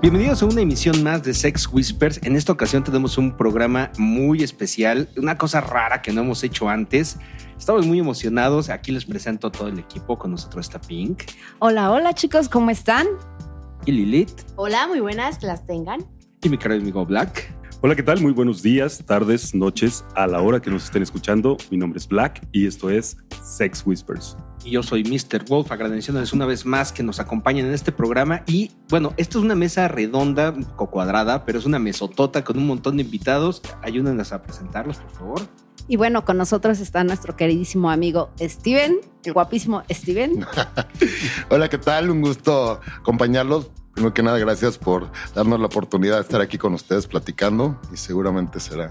Bienvenidos a una emisión más de Sex Whispers. En esta ocasión tenemos un programa muy especial, una cosa rara que no hemos hecho antes. Estamos muy emocionados. Aquí les presento a todo el equipo. Con nosotros está Pink. Hola, hola chicos, ¿cómo están? Y Lilith. Hola, muy buenas, las tengan. Y mi querido amigo Black. Hola, ¿qué tal? Muy buenos días, tardes, noches, a la hora que nos estén escuchando. Mi nombre es Black y esto es Sex Whispers y yo soy Mr. Wolf, agradeciéndoles una vez más que nos acompañen en este programa. Y bueno, esto es una mesa redonda, un poco cuadrada, pero es una mesotota con un montón de invitados. Ayúdennos a presentarlos, por favor. Y bueno, con nosotros está nuestro queridísimo amigo Steven, el guapísimo Steven. Hola, ¿qué tal? Un gusto acompañarlos. Primero que nada, gracias por darnos la oportunidad de estar aquí con ustedes platicando y seguramente será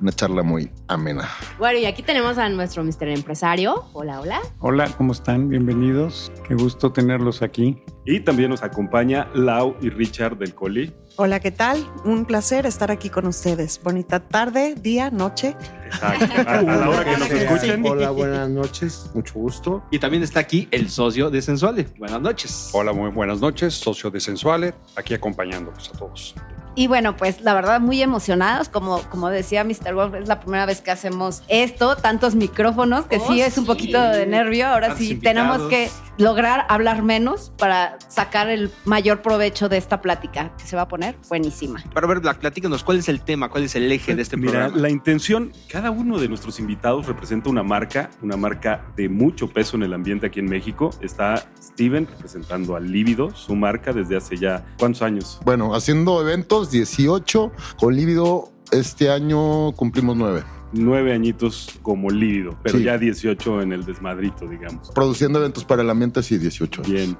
una charla muy amena. Bueno, y aquí tenemos a nuestro Mr. Empresario. Hola, hola. Hola, ¿cómo están? Bienvenidos. Qué gusto tenerlos aquí. Y también nos acompaña Lau y Richard del Coli. Hola, ¿qué tal? Un placer estar aquí con ustedes. Bonita tarde, día, noche. Exacto. A, la hora que nos escuchen. Hola, buenas noches. Mucho gusto. Y también está aquí el socio de Sensuale. Buenas noches. Hola, muy buenas noches. Socio de Sensuale, aquí acompañándolos a todos. Y bueno, pues la verdad muy emocionados, como, como decía Mr. Wolf, es la primera vez que hacemos esto, tantos micrófonos, que sí es un poquito de nervio, ahora sí tenemos que lograr hablar menos para sacar el mayor provecho de esta plática que se va a poner buenísima. Para ver, Black, platícanos, ¿cuál es el tema, cuál es el eje de este Mira, programa? la intención, cada uno de nuestros invitados representa una marca, una marca de mucho peso en el ambiente aquí en México. Está Steven representando a Líbido, su marca desde hace ya, ¿cuántos años? Bueno, haciendo eventos, 18, con Líbido este año cumplimos 9 nueve añitos como lívido, pero ya 18 en el desmadrito, digamos. Produciendo eventos para el ambiente, sí, 18 años. Bien.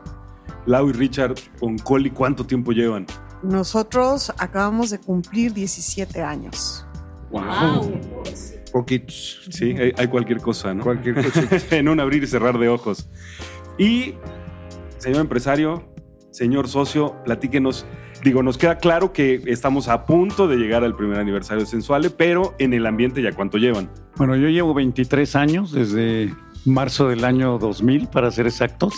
Lau y Richard, con Coli, ¿cuánto tiempo llevan? Nosotros acabamos de cumplir 17 años. ¡Wow! Poquitos. Sí, hay, cualquier cosa, ¿no? Cualquier cosa. en un abrir y cerrar de ojos. Y, señor empresario, señor socio, platíquenos digo, nos queda claro que estamos a punto de llegar al primer aniversario de Sensuale, pero en el ambiente ya cuánto llevan. Bueno, yo llevo 23 años desde marzo del año 2000, para ser exactos.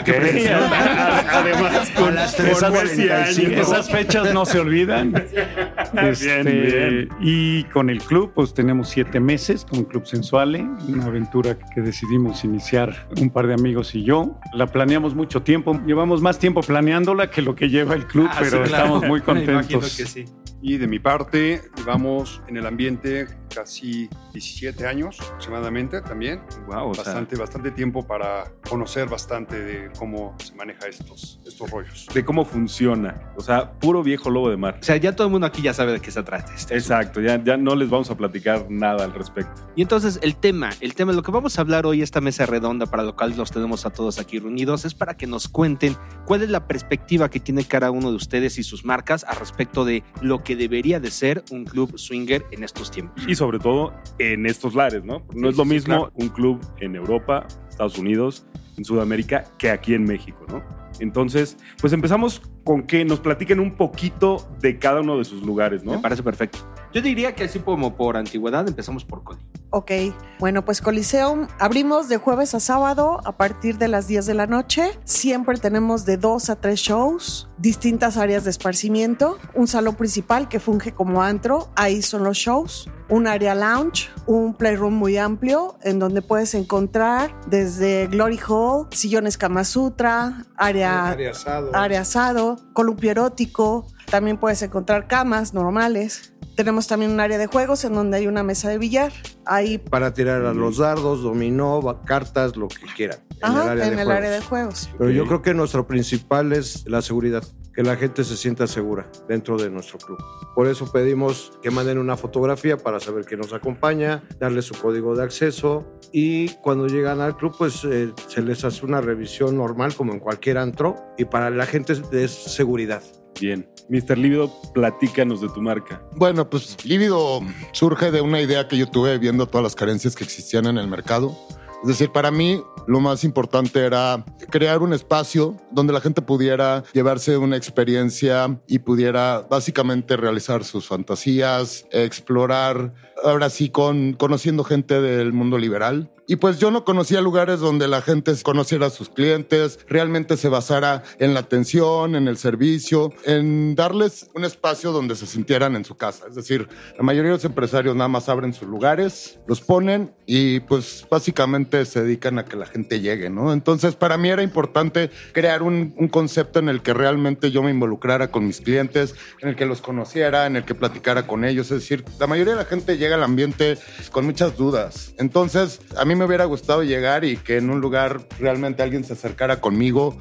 Okay. Además, con las esas, esas, fechas no se olvidan. Este, bien, bien. Y con el club, pues tenemos siete meses con Club Sensuale, una aventura que decidimos iniciar un par de amigos y yo. La planeamos mucho tiempo, llevamos más tiempo planeándola que lo que lleva el club, ah, pero sí, claro. estamos muy contentos. Que sí. Y de mi parte, llevamos en el ambiente casi 17 años aproximadamente también. Wow, bastante, sea, bastante tiempo para conocer bastante de cómo se maneja estos, estos rollos. De cómo funciona. O sea, puro viejo lobo de mar. O sea, ya todo el mundo aquí ya sabe de qué se trata. Este Exacto, ya, ya no les vamos a platicar nada al respecto. Y entonces el tema, el tema, lo que vamos a hablar hoy, esta mesa redonda para lo cual los tenemos a todos aquí reunidos, es para que nos cuenten cuál es la perspectiva que tiene cada uno de ustedes y sus marcas al respecto de lo que debería de ser un club swinger en estos tiempos. Y sobre todo en estos lares, ¿no? No sí, es lo mismo claro. un club en Europa, Estados Unidos, en Sudamérica, que aquí en México, ¿no? Entonces, pues empezamos con que nos platiquen un poquito de cada uno de sus lugares, ¿no? Me parece perfecto. Yo diría que así como por antigüedad empezamos por Coli. Ok, bueno, pues Coliseum abrimos de jueves a sábado a partir de las 10 de la noche. Siempre tenemos de dos a tres shows, distintas áreas de esparcimiento, un salón principal que funge como antro, ahí son los shows, un área lounge, un playroom muy amplio en donde puedes encontrar desde Glory Hall, sillones Kama Sutra, área, área asado, área asado columpio erótico, también puedes encontrar camas normales. Tenemos también un área de juegos en donde hay una mesa de billar. Ahí para tirar a los dardos, dominó, cartas, lo que quieran. Ajá, en el, área, en de el área, de juegos. Pero okay. yo creo que nuestro principal es la seguridad, que la gente se sienta segura dentro de nuestro club. Por eso pedimos que manden una fotografía para saber que nos acompaña, darle su código de acceso y cuando llegan al club pues eh, se les hace una revisión normal como en cualquier antro y para la gente es seguridad. Bien. Mr. Lívido, platícanos de tu marca. Bueno, pues Lívido surge de una idea que yo tuve viendo todas las carencias que existían en el mercado. Es decir, para mí lo más importante era crear un espacio donde la gente pudiera llevarse una experiencia y pudiera básicamente realizar sus fantasías, explorar, ahora sí, con, conociendo gente del mundo liberal, Y pues yo no conocía lugares donde la gente conociera a sus clientes, realmente se basara en la atención, en el servicio, en darles un espacio donde se sintieran en su casa. Es decir, la mayoría de los empresarios nada más abren sus lugares, los ponen y pues básicamente se dedican a que la gente llegue, ¿no? Entonces para mí era importante crear un, un concepto en el que realmente yo me involucrara con mis clientes, en el que los conociera, en el que platicara con ellos. Es decir, la mayoría de la gente llega al ambiente con muchas dudas. Entonces, a mí me hubiera gustado llegar y que en un lugar realmente alguien se acercara conmigo,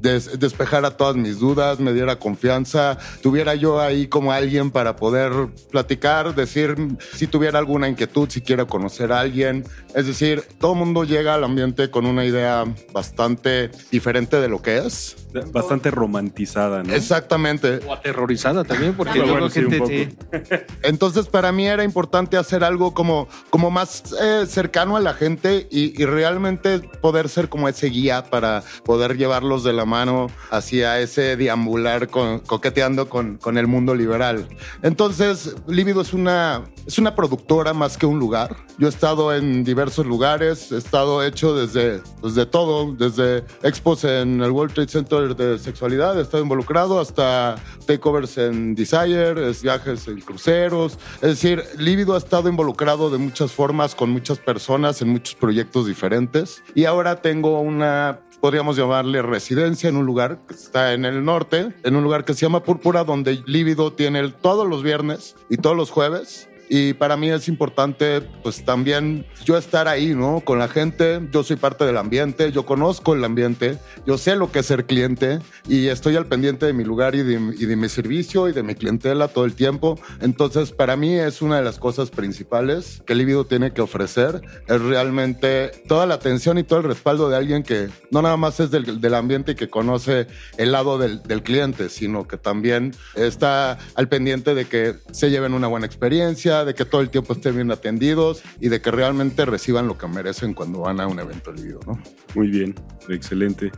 des despejara todas mis dudas, me diera confianza, tuviera yo ahí como alguien para poder platicar, decir si tuviera alguna inquietud, si quiero conocer a alguien. Es decir, todo el mundo llega al ambiente con una idea bastante diferente de lo que es. Bastante romantizada, ¿no? Exactamente. O aterrorizada también, porque Bueno, sí, un gente te- Entonces, para mí era importante hacer algo como, como más eh, cercano a la gente y, y realmente poder ser como ese guía para poder llevarlos de la mano hacia ese deambular con- coqueteando con, con el mundo liberal. Entonces, Lívido es una, es una productora más que un lugar. Yo he estado en diversos lugares, he estado hecho desde, pues, de todo, desde expos en el World Trade Center de sexualidad, he estado involucrado hasta takeovers en Desire, es viajes en cruceros. Es decir, Lívido ha estado involucrado de muchas formas con muchas personas en muchos proyectos diferentes. Y ahora tengo una podríamos llamarle residencia en un lugar que está en el norte, en un lugar que se llama Púrpura, donde Lívido tiene todos los viernes y todos los jueves. Y para mí es importante, pues también yo estar ahí, ¿no? Con la gente, yo soy parte del ambiente, yo conozco el ambiente, yo sé lo que es ser cliente. Y estoy al pendiente de mi lugar y de, y de mi servicio y de mi clientela todo el tiempo. Entonces, para mí es una de las cosas principales que Lívido tiene que ofrecer, es realmente toda la atención y todo el respaldo de alguien que no nada más es del, del ambiente y que conoce el lado del, del cliente, sino que también está al pendiente de que se lleven una buena experiencia, de que todo el tiempo estén bien atendidos y de que realmente reciban lo que merecen cuando van a un evento Lívido, ¿no? Muy bien, excelente.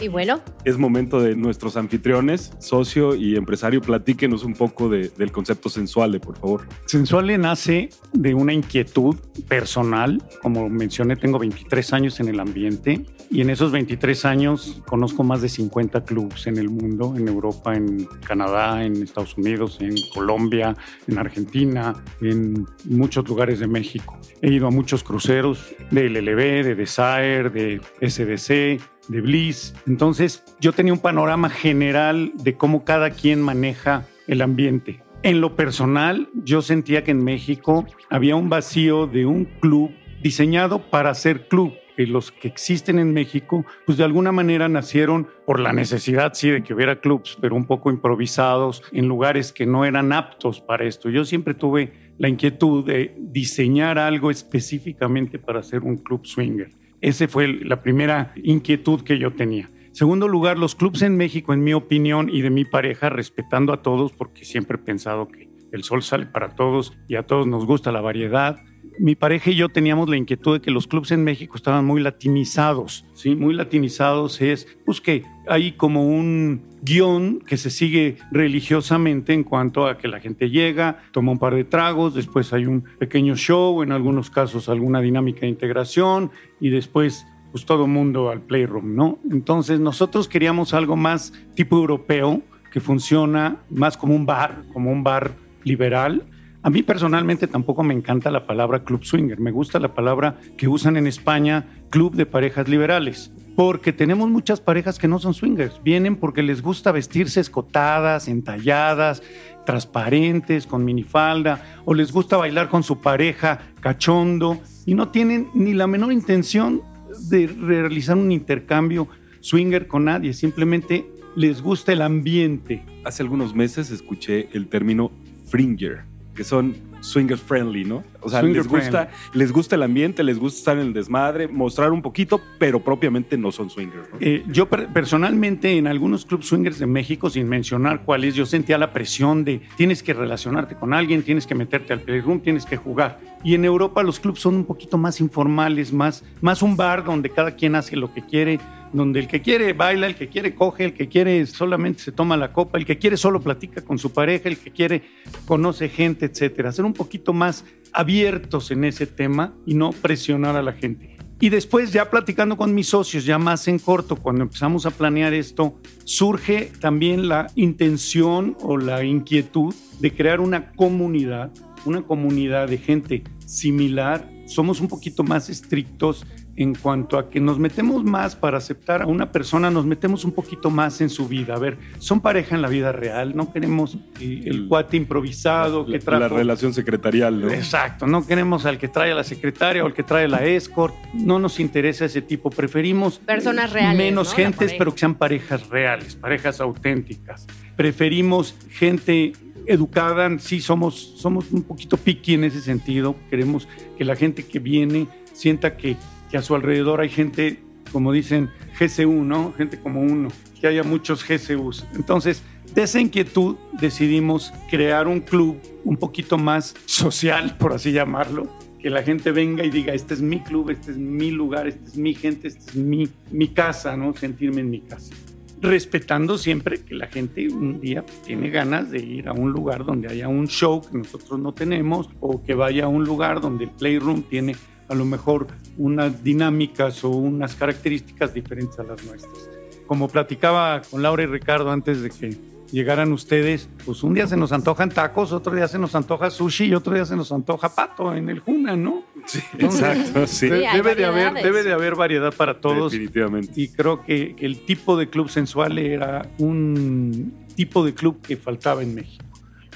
Y bueno, Es momento de nuestros anfitriones, socio y empresario. Platíquenos un poco de- del concepto sensual, por favor. Sensuale nace de una inquietud personal. Como mencioné, tengo 23 años en el ambiente y en esos 23 años conozco más de 50 clubs en el mundo, en Europa, en Canadá, en Estados Unidos, en Colombia, en Argentina, en muchos lugares de México. He ido a muchos cruceros de LLB, de Desire, de SDC, de Bliss. Entonces yo tenía un panorama general de cómo cada quien maneja el ambiente. En lo personal, yo sentía que en México había un vacío de un club diseñado para ser club. Que los que existen en México, pues de alguna manera nacieron por la necesidad, sí, de que hubiera clubs, pero un poco improvisados en lugares que no eran aptos para esto. Yo siempre tuve la inquietud de diseñar algo específicamente para hacer un club swinger. Esa fue la primera inquietud que yo tenía. Segundo lugar, los clubs en México, en mi opinión y de mi pareja, respetando a todos, porque siempre he pensado que el sol sale para todos y a todos nos gusta la variedad. Mi pareja y yo teníamos la inquietud de que los clubs en México estaban muy latinizados, ¿sí? Muy latinizados es, pues que hay como un guion que se sigue religiosamente en cuanto a que la gente llega, toma un par de tragos, después hay un pequeño show, en algunos casos alguna dinámica de integración y después pues todo mundo al playroom, ¿no? Entonces nosotros queríamos algo más tipo europeo, que funciona más como un bar, como un bar liberal. A mí personalmente tampoco me encanta la palabra club swinger, me gusta la palabra que usan en España, club de parejas liberales, porque tenemos muchas parejas que no son swingers, vienen porque les gusta vestirse escotadas, entalladas, transparentes, con minifalda, o les gusta bailar con su pareja cachondo y no tienen ni la menor intención de realizar un intercambio swinger con nadie, simplemente les gusta el ambiente. Hace algunos meses escuché el término fringer, que son swingers friendly, ¿no? O sea, Swinger les gusta, les gusta el ambiente, les gusta estar en el desmadre, mostrar un poquito, pero propiamente no son swingers. ¿no? Eh, yo per- personalmente en algunos clubs swingers de México, sin mencionar cuáles, yo sentía la presión de tienes que relacionarte con alguien, tienes que meterte al playroom, tienes que jugar. Y en Europa los clubs son un poquito más informales, más, más un bar donde cada quien hace lo que quiere, donde el que quiere baila, el que quiere coge, el que quiere solamente se toma la copa, el que quiere solo platica con su pareja, el que quiere conoce gente, etcétera. Ser un poquito más abiertos en ese tema y no presionar a la gente. Y después, ya platicando con mis socios, ya más en corto, cuando empezamos a planear esto, surge también la intención o la inquietud de crear una comunidad, una comunidad de gente similar. Somos un poquito más estrictos en cuanto a que nos metemos más para aceptar a una persona, nos metemos un poquito más en su vida. A ver, son pareja en la vida real, no queremos el cuate improvisado que trae. La relación secretarial, ¿no? Exacto, no queremos al que trae a la secretaria o al que trae a la escort, no nos interesa ese tipo, preferimos personas reales. Menos gentes, pero que sean parejas reales, parejas auténticas. Preferimos gente educada, sí somos, somos un poquito picky en ese sentido, queremos que la gente que viene sienta que que a su alrededor hay gente, como dicen, GCU, ¿no? Gente como uno, que haya muchos GCUs. Entonces, de esa inquietud decidimos crear un club un poquito más social, por así llamarlo, que la gente venga y diga, este es mi club, este es mi lugar, este es mi gente, este es mi, mi casa, ¿no? Sentirme en mi casa. Respetando siempre que la gente un día tiene ganas de ir a un lugar donde haya un show que nosotros no tenemos o que vaya a un lugar donde el Playroom tiene a lo mejor unas dinámicas o unas características diferentes a las nuestras. Como platicaba con Laura y Ricardo antes de que llegaran ustedes, pues un día se nos antojan tacos, otro día se nos antoja sushi y otro día se nos antoja pato en el Juna, ¿no? Sí, exacto, sí. debe, de haber, debe de haber variedad para todos. Definitivamente. Y creo que, que el tipo de club sensual era un tipo de club que faltaba en México.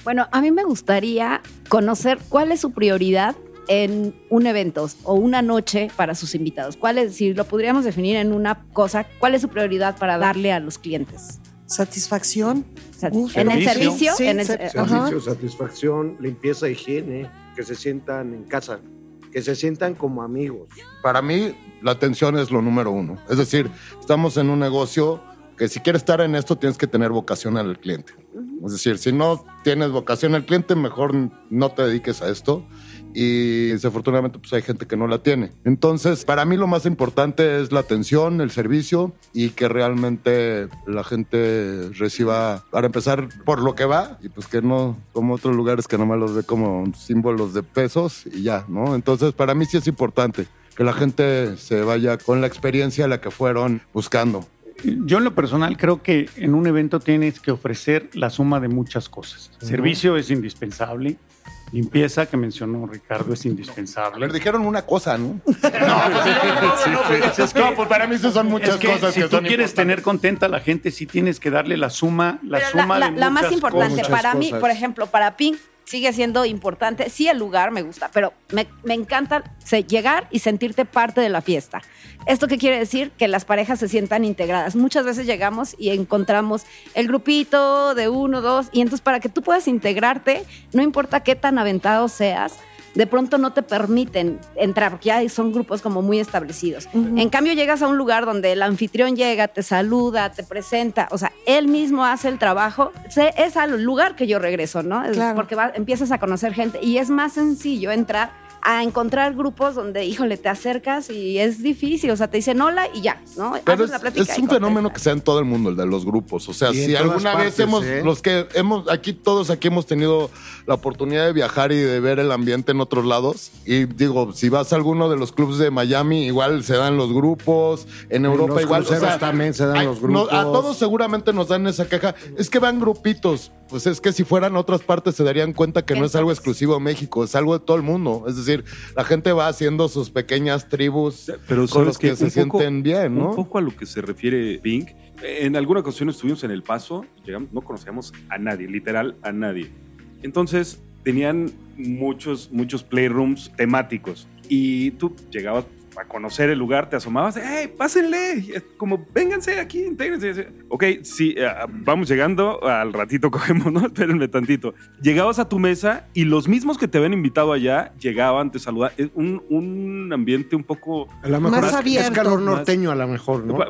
Bueno, a mí me gustaría conocer cuál es su prioridad en un evento o una noche para sus invitados? ¿Cuál es, si lo podríamos definir en una cosa, cuál es su prioridad para darle a los clientes? Satisfacción. en el servicio. en el, servicio, satisfacción, limpieza, higiene, que se sientan en casa, que se sientan como amigos. Para mí, la atención es lo número uno. Es decir, estamos en un negocio que si quieres estar en esto tienes que tener vocación al cliente. Es decir, si no tienes vocación al cliente, mejor no te dediques a esto y desafortunadamente pues hay gente que no la tiene. Entonces, para mí lo más importante es la atención, el servicio y que realmente la gente reciba, para empezar, por lo que va y pues que no como otros lugares que nomás los ve como símbolos de pesos y ya, ¿no? Entonces, para mí sí es importante que la gente se vaya con la experiencia a la que fueron buscando. Yo en lo personal creo que en un evento tienes que ofrecer la suma de muchas cosas. Servicio es indispensable, Limpieza que mencionó Ricardo es indispensable. Le dijeron una cosa, ¿no? no, pues para mí eso son muchas cosas. Si tú quieres tener contenta a la gente, sí tienes que darle la suma, la suma la, de la más importante para mí, por ejemplo, para Pink sigue siendo importante. Sí, el lugar me gusta, pero me, encanta llegar y sentirte parte de la fiesta. ¿Esto qué quiere decir? Que las parejas se sientan integradas. Muchas veces llegamos y encontramos el grupito de uno, dos, y entonces para que tú puedas integrarte, no importa qué tan aventado seas, de pronto no te permiten entrar, porque ya son grupos como muy establecidos. En cambio, llegas a un lugar donde el anfitrión llega, te saluda, te presenta, o sea, él mismo hace el trabajo, es al lugar que yo regreso, ¿no? Porque empiezas a conocer gente y es más sencillo entrar a encontrar grupos donde, híjole, te acercas y es difícil, o sea, te dicen hola y ya, ¿no? Pero es, es un fenómeno que sea en todo el mundo, el de los grupos. O sea, si alguna vez hemos, ¿eh? los que hemos, aquí todos aquí hemos tenido la oportunidad de viajar y de ver el ambiente en otros lados. Y digo, si vas a alguno de los clubes de Miami, igual se dan los grupos, en Europa igual. O sea, también se dan los grupos. a todos seguramente nos dan esa queja. Es que van grupitos. Pues es que si fueran otras partes se darían cuenta que no es algo exclusivo de México, es algo de todo el mundo. Es decir, la gente va haciendo sus pequeñas tribus Pero con los que, se sienten bien, ¿no? Un poco a lo que se refiere Pink. En alguna ocasión estuvimos en El Paso, llegamos, no conocíamos a nadie, literal a nadie. Entonces tenían muchos, muchos playrooms temáticos y tú llegabas a conocer el lugar, te asomabas, ¡hey, pásenle! Como, vénganse aquí, intégrense. Ok, sí, eh, vamos llegando, al ratito cogemos, ¿no? Espérenme tantito. Llegabas a tu mesa y los mismos que te habían invitado allá llegaban, te saludaban. Un, un ambiente un poco... A lo mejor más es, calor norteño, a lo mejor, ¿no?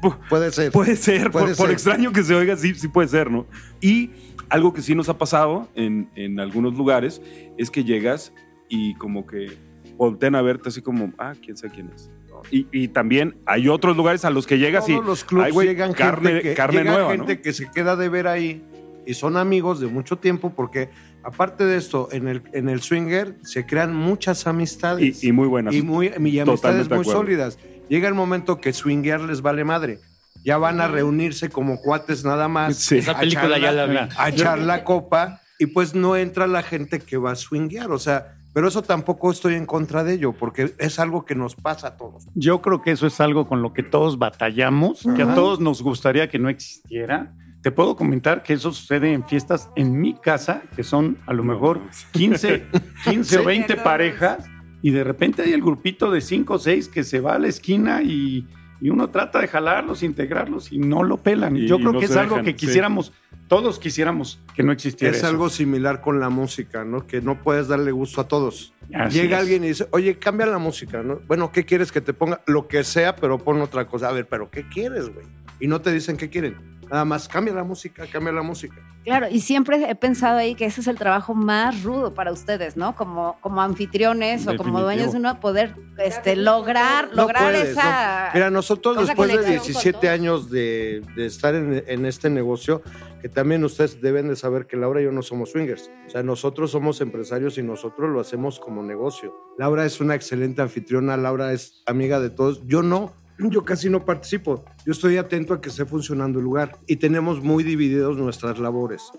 puede ser. Puede ser, por, extraño que se oiga, sí, sí puede ser, ¿no? Y algo que sí nos ha pasado en, en algunos lugares es que llegas y como que voltean a verte así como, ah, quién sabe quién es. Y, y, también hay otros lugares a los que llegas Todos y los clubes llegan carne, gente que, carne llega nueva, gente que se queda de ver ahí y son amigos de mucho tiempo porque aparte de esto, en el, en el swinger se crean muchas amistades. Y, y muy buenas. Y, muy, y amistades muy sólidas. Llega el momento que swinguear les vale madre. Ya van a reunirse como cuates nada más. Sí. Esa película ya la vi. A echar la copa y pues no entra la gente que va a swinguear. O sea, pero eso tampoco estoy en contra de ello, porque es algo que nos pasa a todos. Yo creo que eso es algo con lo que todos batallamos, que a todos nos gustaría que no existiera. Te puedo comentar que eso sucede en fiestas en mi casa, que son a lo mejor 15, 15 o 20 parejas, y de repente hay el grupito de 5 o 6 que se va a la esquina y, y uno trata de jalarlos, integrarlos y no lo pelan. Y- Yo creo no que es algo dejan, que sí. quisiéramos, todos quisiéramos que no existiera Es eso. algo similar con la música, ¿no? Que no puedes darle gusto a todos. Así Llega es. alguien y dice, oye, cambia la música, ¿no? Bueno, ¿qué quieres que te ponga? Lo que sea, pero pon otra cosa. A ver, pero ¿qué quieres, güey? Y no te dicen qué quieren. Nada más, cambia la música, cambia la música. Claro, y siempre he pensado ahí que ese es el trabajo más rudo para ustedes, ¿no? Como, como anfitriones o como dueños de uno, poder este, lograr, No lograr puedes, esa... no. Mira, nosotros después de conexión con 17 todos. años de, de estar en, en este negocio, que también ustedes deben de saber que Laura y yo no somos swingers. O sea, nosotros somos empresarios y nosotros lo hacemos como negocio. Laura es una excelente anfitriona, Laura es amiga de todos. Yo no, yo casi no participo. Yo estoy atento a que esté funcionando el lugar y tenemos muy divididos nuestras labores.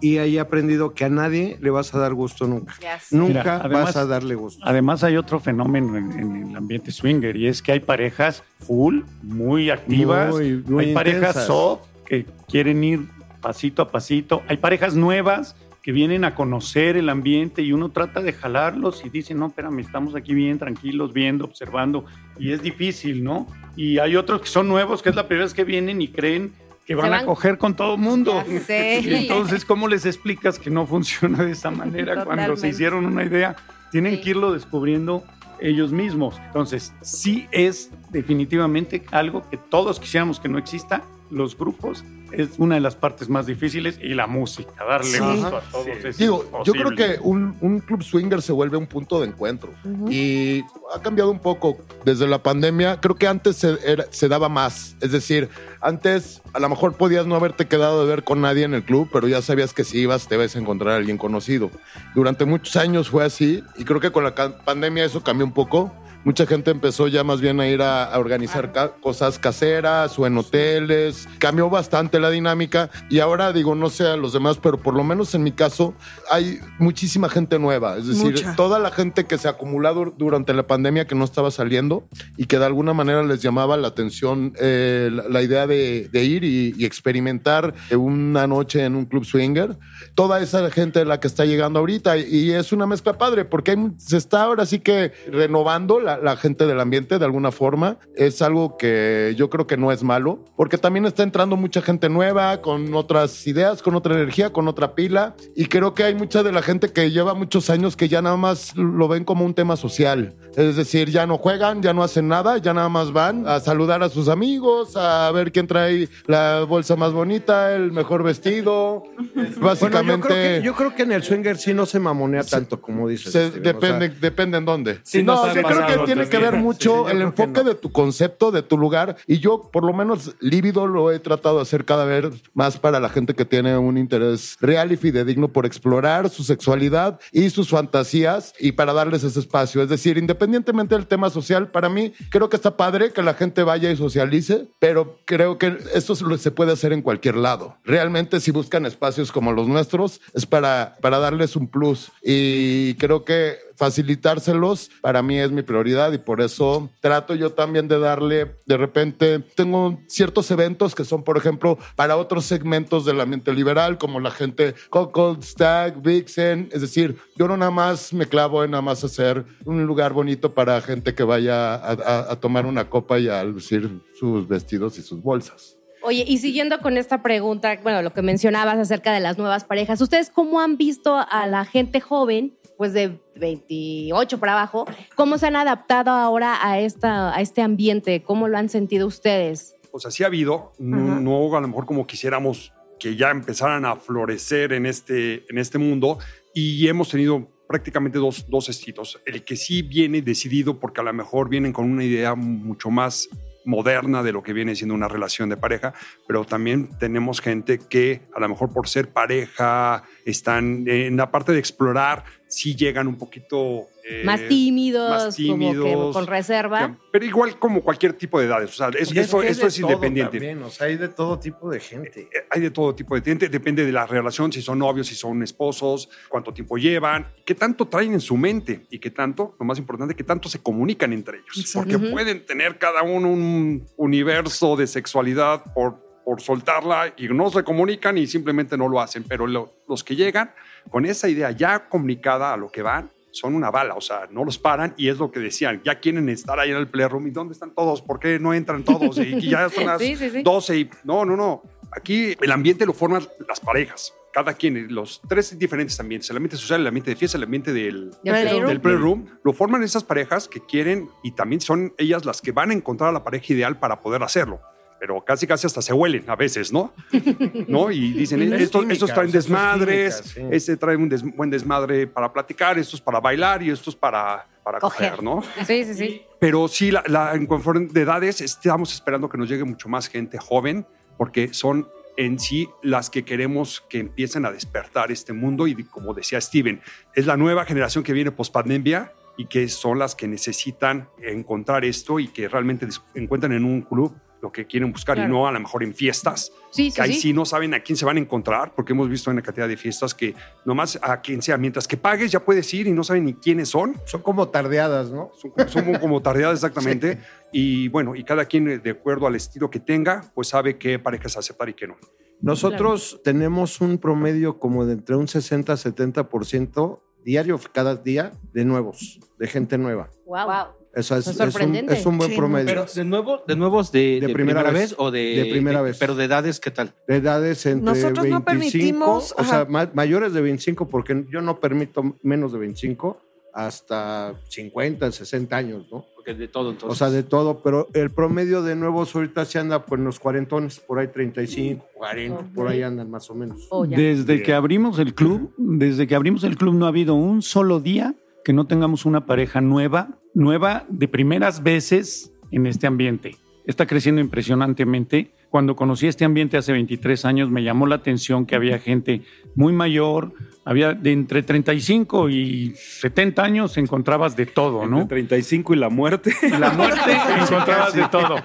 Y ahí he aprendido que a nadie le vas a dar gusto nunca. Nunca Mira, además- vas a darle gusto. Además hay otro fenómeno en, en el ambiente swinger y es que hay parejas full, muy activas, Muy, muy hay parejas soft que quieren ir pasito a pasito, hay parejas nuevas que vienen a conocer el ambiente y uno trata de jalarlos y dice, no, espérame, estamos aquí bien tranquilos, viendo, observando y es difícil, ¿no? Y hay otros que son nuevos, que es la primera vez que vienen y creen que van, a coger con todo mundo. Sé. Y entonces, ¿cómo les explicas que no funciona de esa manera cuando se hicieron una idea? Tienen Sí. que irlo descubriendo ellos mismos. Entonces, sí es definitivamente algo que todos quisiéramos que no exista. Los grupos es una de las partes más difíciles y la música, darle Sí. gusto a todos. es Digo, yo creo que un, un club swinger se vuelve un punto de encuentro. Y ha cambiado un poco desde la pandemia. Creo que antes se, era- se daba más. Es decir, antes a lo mejor podías no haberte quedado de ver con nadie en el club, pero ya sabías que si ibas te ibas a encontrar a alguien conocido. Durante muchos años fue así y creo que con la pandemia eso cambió un poco. Mucha gente empezó ya más bien a ir a, a organizar ca- cosas caseras o en hoteles. Cambió bastante la dinámica y ahora digo, no sé a los demás, pero por lo menos en mi caso hay muchísima gente nueva. Es decir, Mucha. toda la gente que se acumuló dur- durante la pandemia que no estaba saliendo y que de alguna manera les llamaba la atención eh, la, la idea de, de ir y, y experimentar una noche en un club swinger. Toda esa gente la que está llegando ahorita y, y es una mezcla padre porque hay- se está ahora sí que renovando la, la gente del ambiente de alguna forma. Es algo que yo creo que no es malo porque también está entrando mucha gente nueva con otras ideas, con otra energía, con otra pila y creo que hay mucha de la gente que lleva muchos años que ya nada más lo ven como un tema social. Es decir, ya no juegan, ya no hacen nada, ya nada más van a saludar a sus amigos, a ver quién trae la bolsa más bonita, el mejor vestido. Bueno, yo Básicamente, creo, que, yo creo que en el swinger sí no se mamonea tanto como dices. se- Steven, o sea, depende, depende en dónde. Sí, no, ha sí, creo pasado que tiene que también. ver mucho Sí, el enfoque no. de tu concepto, de tu lugar. Y yo, por lo menos, lívido lo he tratado de hacer cada vez más para la gente que tiene un interés real y fidedigno por explorar su sexualidad y sus fantasías y para darles ese espacio. Es decir, independientemente del tema social, para mí creo que está padre que la gente vaya y socialice, pero creo que esto se puede hacer en cualquier lado. Realmente, si buscan espacios como los nuestros, es para, para darles un plus. Y creo que facilitárselos para mí es mi prioridad y por eso trato yo también de darle, de repente, tengo ciertos eventos que son, por ejemplo, para otros segmentos del ambiente liberal, como la gente Coco, Stag, Vixen, es decir, yo no nada más me clavo en nada más hacer un lugar bonito para gente que vaya a- a tomar una copa y a lucir sus vestidos y sus bolsas. Oye, y siguiendo con esta pregunta, bueno, lo que mencionabas acerca de las nuevas parejas, ¿ustedes cómo han visto a la gente joven, pues de 28 para abajo, cómo se han adaptado ahora a, esta, a este ambiente? ¿Cómo lo han sentido ustedes? O sea, sí ha habido, no, no a lo mejor como quisiéramos que ya empezaran a florecer en este, en este mundo y hemos tenido prácticamente dos, dos estilos. El que sí viene decidido porque a lo mejor vienen con una idea mucho más moderna de lo que viene siendo una relación de pareja, pero también tenemos gente que a lo mejor por ser pareja están en la parte de explorar, sí llegan un poquito eh, más tímidos, como que con reserva. Pero igual como cualquier tipo de edades. O sea, eso, es, independiente. o sea, hay de todo tipo de gente. Eh, hay de todo tipo de gente. Depende de la relación, si son novios, si son esposos, cuánto tiempo llevan, qué tanto traen en su mente y qué tanto, lo más importante, qué tanto se comunican entre ellos. Porque pueden tener cada uno un universo de sexualidad por, por soltarla y no se comunican y simplemente no lo hacen. Pero los que llegan con esa idea ya comunicada a lo que van, son una bala, o sea, no los paran y es lo que decían, ya quieren estar ahí en el playroom y ¿dónde están todos? ¿Por qué no entran todos? Y ya son las 12 y no, no, no. Aquí el ambiente lo forman las parejas. Cada quien, los tres diferentes ambientes, el ambiente social, el ambiente de fiesta, el ambiente del, del playroom, lo forman esas parejas que quieren y también son ellas las que van a encontrar a la pareja ideal para poder hacerlo pero casi casi hasta se huelen a veces, ¿no? ¿No? Y dicen, estos, traen desmadres, este trae un buen desmadre para platicar, estos para bailar y estos para, para coger. ¿no? Sí, sí, sí. Pero sí, la, en conforme de edades, estamos esperando que nos llegue mucho más gente joven, porque son en sí las que queremos que empiecen a despertar este mundo y como decía Steven, es la nueva generación que viene post pandemia y que son las que necesitan encontrar esto y que realmente encuentran en un club lo que quieren buscar y no a lo mejor en fiestas. Sí, que ahí sí. no saben a quién se van a encontrar, porque hemos visto en la cantidad de fiestas que nomás a quien sea, mientras que pagues ya puedes ir y no saben ni quiénes son. Son como tardeadas, ¿no? Son, como tardeadas exactamente. Y bueno, y cada quien de acuerdo al estilo que tenga, pues sabe qué parejas aceptar y qué no. Nosotros tenemos un promedio como de entre un 60 a 70% diario cada día de nuevos, de gente nueva. Wow. Eso es, es, un, buen promedio. Pero de nuevo, de nuevos de, de, primera, vez, o de, de primera vez. Pero de edades, ¿qué tal? De edades entre Nosotros 25, no permitimos, o sea, mayores de 25, porque yo no permito menos de 25 hasta 50, 60 años, ¿no? Porque de todo, entonces. O sea, de todo, pero el promedio de nuevos ahorita se anda por los cuarentones, por ahí 35, 40, por ahí andan más o menos. Oh, desde que abrimos el club, desde que abrimos el club no ha habido un solo día que no tengamos una pareja nueva, nueva de primeras veces en este ambiente. Está creciendo impresionantemente. Cuando conocí este ambiente hace 23 años me llamó la atención que había gente muy mayor, había de entre 35 y 70 años encontrabas de todo, ¿no? Entre 35 y la muerte. La muerte encontrabas de todo.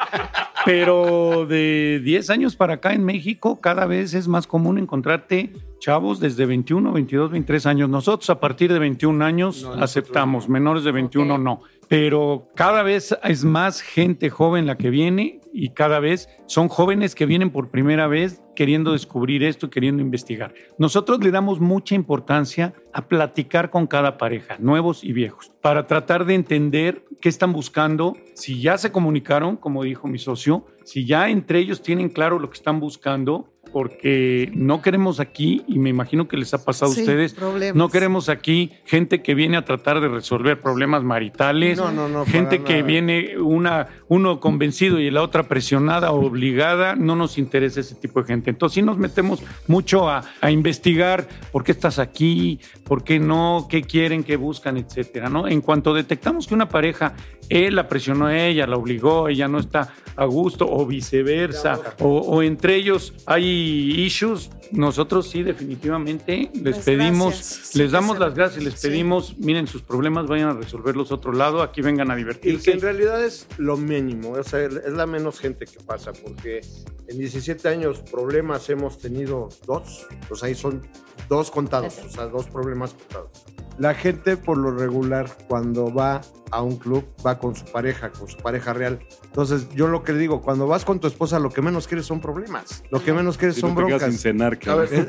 Pero de 10 años para acá en México cada vez es más común encontrarte chavos desde 21, 22, 23 años. Nosotros a partir de 21 años aceptamos, menores de 21 no. Pero cada vez es más gente joven la que viene y cada vez son jóvenes que vienen por primera vez queriendo descubrir esto, queriendo investigar. Nosotros le damos mucha importancia a platicar con cada pareja, nuevos y viejos, para tratar de entender qué están buscando, si ya se comunicaron, como dijo mi socio, si ya entre ellos tienen claro lo que están buscando porque no queremos aquí, y me imagino que les ha pasado a ustedes, no queremos aquí gente que viene a tratar de resolver problemas maritales, gente que viene una, uno convencido y la otra presionada o obligada, no nos interesa ese tipo de gente. Entonces sí nos metemos mucho a, a investigar por qué estás aquí, por qué no, qué quieren, qué buscan, etcétera. ¿no? En cuanto detectamos que una pareja, él la presionó a ella, la obligó, ella no está a gusto, o viceversa, o, o entre ellos hay issues, nosotros sí definitivamente les pues pedimos, les damos las gracias, les pedimos, miren sus problemas, vayan a resolverlos otro lado, aquí vengan a divertirse. Y que en realidad es lo mínimo, o sea, es la menos gente que pasa, porque en 17 años problemas hemos tenido dos, pues ahí son dos contados, o sea, dos problemas contados. La gente por lo regular cuando va a un club va con su pareja, con su pareja real. Entonces, yo lo que digo, cuando vas con tu esposa, lo que menos quieres son problemas. Lo que menos quieres son broncas. sin cenar,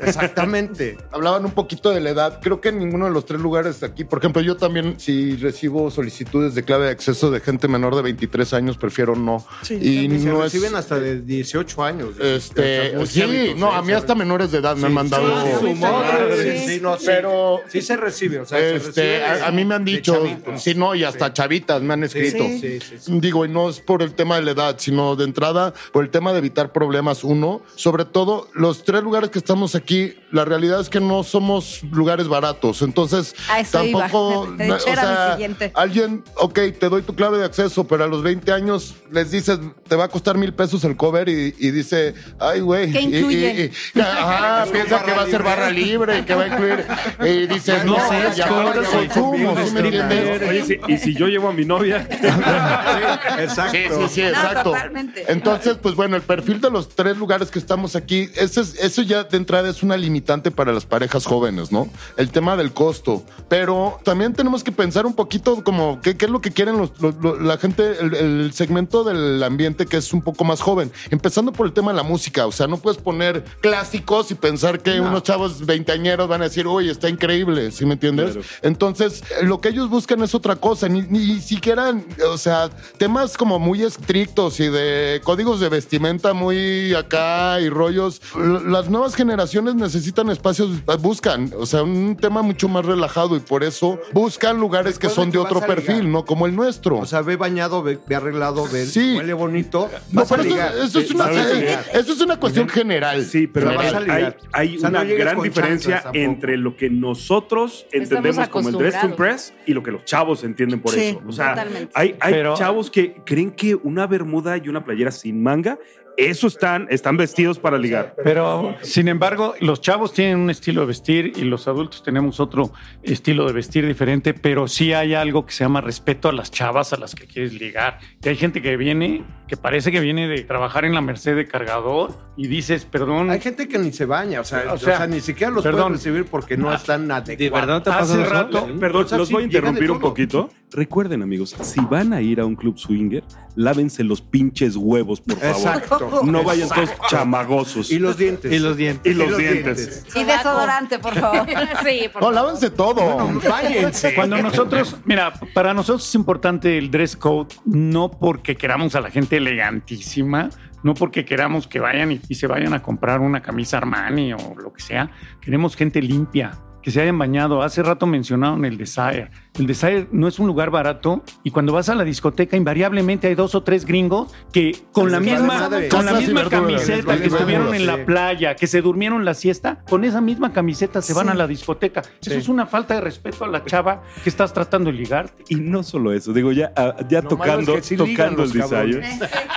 Exactamente. Hablaban un poquito de la edad. Creo que en ninguno de los tres lugares aquí, por ejemplo, yo también, si recibo solicitudes de clave de acceso de gente menor de 23 años, prefiero no. Sí, y no reciben hasta de 18 años. Este, sí, no, a mí hasta menores de edad me han mandado. Sí, no, pero sí se recibe. O sea, sea, Este, a, a mí me han dicho, sí, no, y hasta chavitas me han escrito. Sí, sí, sí, sí. Digo, y no es por el tema de la edad, sino de entrada por el tema de evitar problemas, uno. Sobre todo, los tres lugares que estamos aquí, la realidad es que no somos lugares baratos. Entonces, tampoco. hecho, o sea, alguien, ok, te doy tu clave de acceso, pero a los 20 años les dices, te va a costar mil pesos el cover y, y dice, ay, güey. ¿Qué y- y- incluye? y- ajá, piensa que va a ser barra libre, que va a incluir. Y dices, no, sé, ya Oye, si- y si yo llevo a mi novia, Exacto. Sí, sí, sí, exacto. totalmente. Entonces, pues bueno, el perfil de los tres lugares que estamos aquí, ese es- eso ya de entrada es una limitante para las parejas jóvenes, ¿no? El tema del costo. Pero también tenemos que pensar un poquito como qué, qué es lo que quieren los- los- los- la gente, el, el segmento del ambiente que es un poco más joven. Empezando por el tema de la música. O sea, no puedes poner clásicos y pensar que unos chavos veinteañeros van a decir, uy, está increíble, ¿sí me entiendes? Claro. Entonces, lo que ellos buscan es otra cosa, ni, ni siquiera, o sea, temas como muy estrictos y de códigos de vestimenta muy acá y rollos. Las nuevas generaciones necesitan espacios, buscan, o sea, un tema mucho más relajado y por eso buscan lugares que son de otro perfil, ¿no? Como el nuestro. O sea, ve bañado, ve, ve arreglado, ve, Sí. huele bonito. no, pero eso, ligar. eso es una, eh, eso es una cuestión general. sí, pero Pero vas a hay, ligar. hay O sea, no una gran diferencia entre lo que nosotros entendemos como el dress to impress y lo que los chavos entienden por Sí, eso. O sea, totalmente. hay, hay Pero- chavos que creen que una bermuda y una playera sin manga, eso están, están vestidos para ligar. Pero, sin embargo, los chavos tienen un estilo de vestir y los adultos tenemos otro estilo de vestir diferente, pero sí hay algo que se llama respeto a las chavas a las que quieres ligar. Y hay gente que viene, que parece que viene de trabajar en la Merced de cargador y dices, perdón, Hay gente que ni se baña, o sea, O o sea, ni siquiera los perdón. pueden recibir porque no están adecuados. ¿De verdad te ha Hace rato-. Perdón, O sea, los voy a interrumpir un poquito. Recuerden, amigos, si van a ir a un club swinger, lávense los pinches huevos, por favor. Exacto. No vayan todos chamagosos. Y los dientes. Y los dientes. Y los dientes. Y desodorante, por favor. sí, por No, favor. lávense todo. Cuando nosotros, mira, para nosotros es importante el dress code, no porque queramos a la gente elegantísima, no porque queramos que vayan y, y se vayan a comprar una camisa Armani o lo que sea. Queremos gente limpia, que se hayan bañado. Hace rato mencionaron el Desire. El Desire no es un lugar barato y cuando vas a la discoteca invariablemente hay dos o tres gringos que con la misma, con la misma camiseta que estuvieron en la playa, que se durmieron la siesta, con esa misma camiseta se van a la discoteca. Eso es una falta de respeto a la chava que estás tratando de ligarte. Y no solo eso, digo, ya, ah, ya tocando, tocando el. Desire,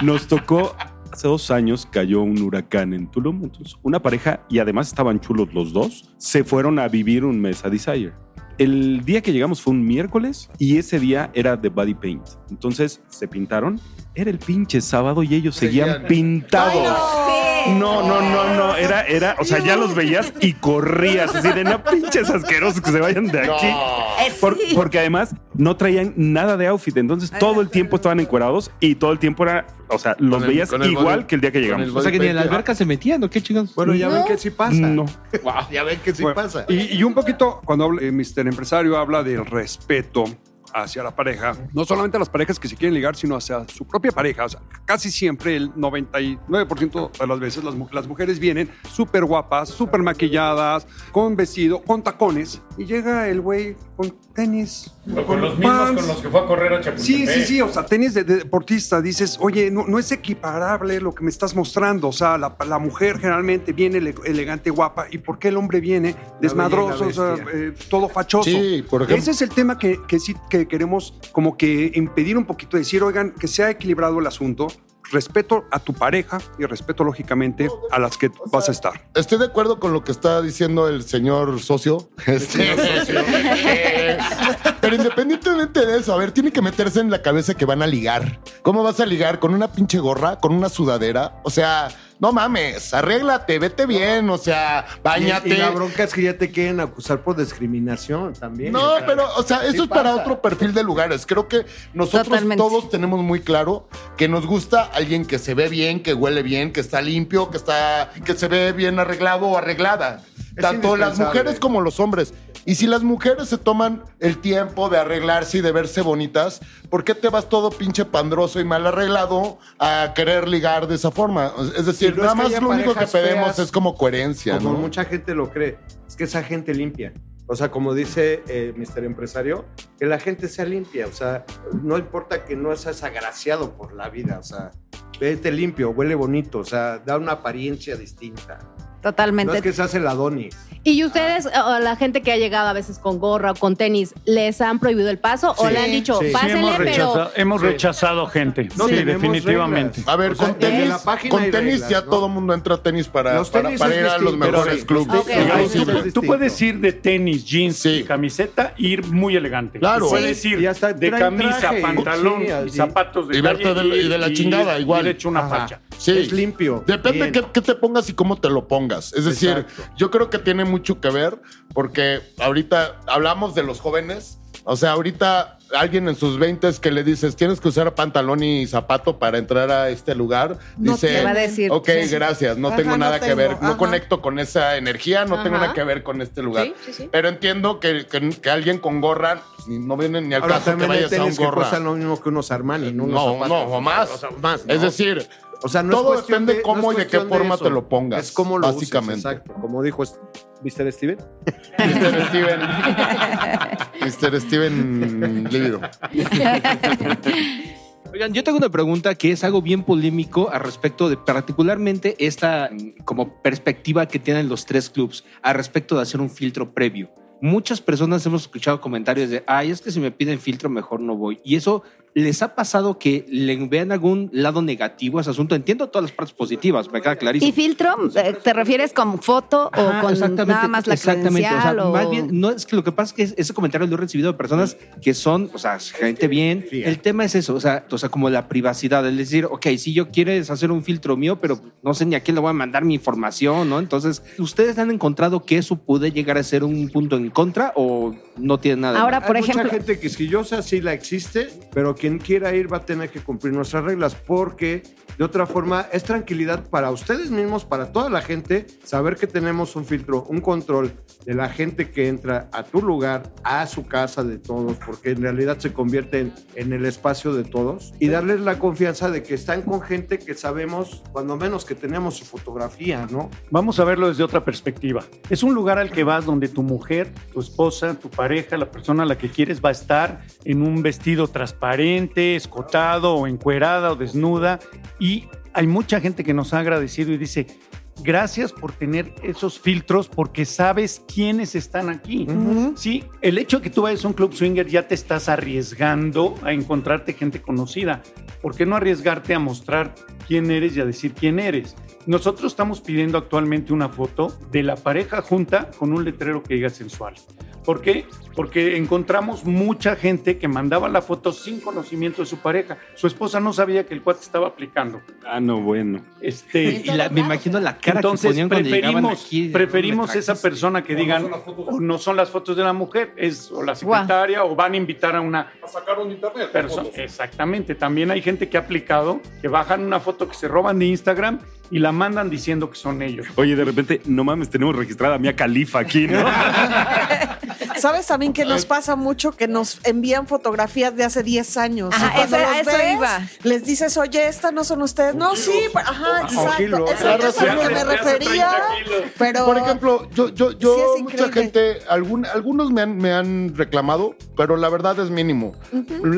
nos tocó, hace dos años cayó un huracán en Tulum, entonces una pareja, y además estaban chulos los dos, se fueron a vivir un mes a Desire. El día que llegamos fue un miércoles y ese día era de body paint. Entonces se pintaron, era el pinche sábado y ellos seguían, Seguían. pintados. No, no, no, no, era, era, o sea, ya los veías y corrías, así de no pinches asquerosos que se vayan de aquí. Eh, Por- porque además no traían nada de outfit, entonces todo el tiempo estaban encuerados y todo el tiempo era, o sea, los el- veías igual body- que el día que llegamos. O sea que ni en la alberca se metían, ¿o qué chingados? Bueno, ya ven que sí pasa. No. Ya ven que sí Bueno, pasa. Y, y un poquito, cuando habla, eh, Mr. Empresario habla del respeto hacia la pareja, no solamente a las parejas que se quieren ligar, sino hacia su propia pareja. O sea, casi siempre, el 99% de las veces, las, las mujeres vienen súper guapas, súper maquilladas, con vestido, con tacones, y llega el güey con tenis. Pants. que fue a correr a Sí, sí, sí, o sea, tenis de, de deportista, dices, oye, no, no es equiparable lo que me estás mostrando, o sea, la, la mujer generalmente viene ele- elegante, guapa, ¿y por qué el hombre viene desmadroso, o sea, eh, todo fachoso? Sí, por ejemplo. Ese es el tema que, que sí que queremos como que impedir un poquito, decir, oigan, que sea equilibrado el asunto, respeto a tu pareja y respeto lógicamente a las que vas a estar. Estoy de acuerdo con lo que está diciendo el señor socio. Este, eh, pero independientemente de eso, a ver, tiene que meterse en la cabeza que van a ligar. ¿Cómo vas a ligar? ¿Con una pinche gorra? ¿Con una sudadera? O sea, no mames, arréglate, vete bien, o sea, bañate. y la bronca es que ya te quieren acusar por discriminación también. No, pero, o sea, eso Sí es para pasa. otro perfil de lugares. Creo que nosotros Totalmente. todos tenemos muy claro que nos gusta alguien que se ve bien, que huele bien, que está limpio, que está, que se ve bien arreglado o arreglada. Tanto las mujeres como los hombres. Y si las mujeres se toman el tiempo de arreglarse y de verse bonitas, ¿por qué te vas todo pinche pandroso y mal arreglado a querer ligar de esa forma? Es decir, nada más lo único que pedimos es como coherencia, Como ¿no? mucha gente lo cree, es que esa gente limpia. O sea, como dice eh, Mr. Empresario, que la gente sea limpia. O sea, no importa que no seas agraciado por la vida. O sea, vete limpio, huele bonito. O sea, da una apariencia distinta. Totalmente. No es que se hace la Doni. ¿Y ustedes, o la gente que ha llegado a veces con gorra o con tenis, les han prohibido el paso o Sí, le han dicho, sí. Sí, pásenle, hemos pero rechazado, hemos Sí. rechazado gente. No sí, definitivamente. reglas. A ver, O sea, con tenis, la con tenis reglas, ya ¿no? todo el mundo entra a tenis para, Los para, tenis para ir a los mejores sí. clubes. Ok, Digamos, ok. tú, Sí, puedes ir de tenis, jeans Sí. y camiseta e ir muy elegante. Claro. Puedes ir Y hasta de camisa, traje. pantalón Sí, y zapatos de Y de la- y de la chingada, igual. ir hecho una facha. Sí. Es limpio. Depende qué te pongas y cómo te lo pongas. Es decir, Exacto. yo creo que tiene mucho que ver porque ahorita hablamos de los jóvenes. O sea, ahorita alguien en sus 20 que le dices tienes que usar pantalón y zapato para entrar a este lugar, No dice, te va a decir, ok, sí. gracias, no Ajá, tengo no nada que tengo, ver, no ajá. conecto con esa energía, no tengo Ajá. nada que ver con este lugar. Sí, sí, sí. Pero entiendo que, que- que alguien con gorra no viene ni al Ahora caso que vayas a un que gorra. cuestan lo mismo que unos Armani, no unos No, zapatos. no, o más. O sea, más, Es ¿no? decir, O sea, no es todo cuestión depende de- cómo no es y de qué forma eso. te lo pongas, Es como lo básicamente. uses, exacto. Como dijo es- Mr. Steven. Mr. Steven. Mr. Steven Lívido. Oigan, yo tengo una pregunta que es algo bien polémico al respecto de particularmente esta mm, como perspectiva que tienen los tres clubs al respecto de hacer un filtro previo. Muchas personas hemos escuchado comentarios de, ay, es que si me piden filtro mejor no voy. Y eso les ha pasado que le vean algún lado negativo a ese asunto. Entiendo todas las partes positivas, me queda clarísimo. ¿Y filtro? eh, ¿Te refieres con foto Ajá, o con exactamente, nada más la exactamente. O sea, credencial? o- más bien, no es que lo que pasa es que ese comentario lo he recibido de personas que son, o sea, gente bien. El tema es eso, o sea, o sea, como la privacidad, es decir, ok, si yo quieres hacer un filtro mío, pero no sé ni a quién le voy a mandar mi información, ¿no? Entonces, ¿ustedes han encontrado que eso puede llegar a ser un punto en contra o no tiene nada? de Ahora, malo? por Hay ejemplo, mucha gente quisquillosa, sí la existe, pero quien quiera ir va a tener que cumplir nuestras reglas porque de otra forma es tranquilidad para ustedes mismos, para toda la gente, saber que tenemos un filtro, un control de la gente que entra a tu lugar, a su casa de todos, porque en realidad se convierte en, en el espacio de todos y darles la confianza de que están con gente que sabemos, cuando menos que tenemos su fotografía, ¿no? Vamos a verlo desde otra perspectiva. Es un lugar al que vas donde tu mujer, tu esposa, tu pareja, la persona a la que quieres va a estar en un vestido transparente, escotado o encuerada o desnuda. Y hay mucha gente que nos ha agradecido y dice, gracias por tener esos filtros porque sabes quiénes están aquí. Sí, el hecho de que tú vayas a un club swinger ya te estás arriesgando a encontrarte gente conocida. ¿Por qué no arriesgarte a mostrar quién eres y a decir quién eres? Nosotros estamos pidiendo actualmente una foto de la pareja junta con un letrero que diga sensual. ¿Por qué? Porque encontramos mucha gente que mandaba la foto sin conocimiento de su pareja. Su esposa no sabía que el cuate estaba aplicando. Ah, no, bueno. Este, Y la- me imagino la cara entonces que ponían cuando llegaban preferimos, aquí. preferimos esa persona que digan o no son las fotos de la mujer, es o la secretaria o van a invitar a una Sacaron internet. persona. Exactamente. También hay gente que ha aplicado que bajan una foto que se roban de Instagram y la mandan diciendo que son ellos. Oye, de repente, no mames, tenemos registrada a Mia Califa aquí, ¿no? ¿Sabes también que nos pasa mucho que nos envían fotografías de hace 10 años? Ajá, Y cuando eso- a los eso ves, iba. Les dices, oye, estas no son ustedes. No, sí, pero- ajá, exacto. Eso, eso es a lo que me refería. 30 kilos. Pero, Por ejemplo, yo, yo, yo, Sí, mucha gente, algún- algunos me han, me han reclamado, pero la verdad es mínimo.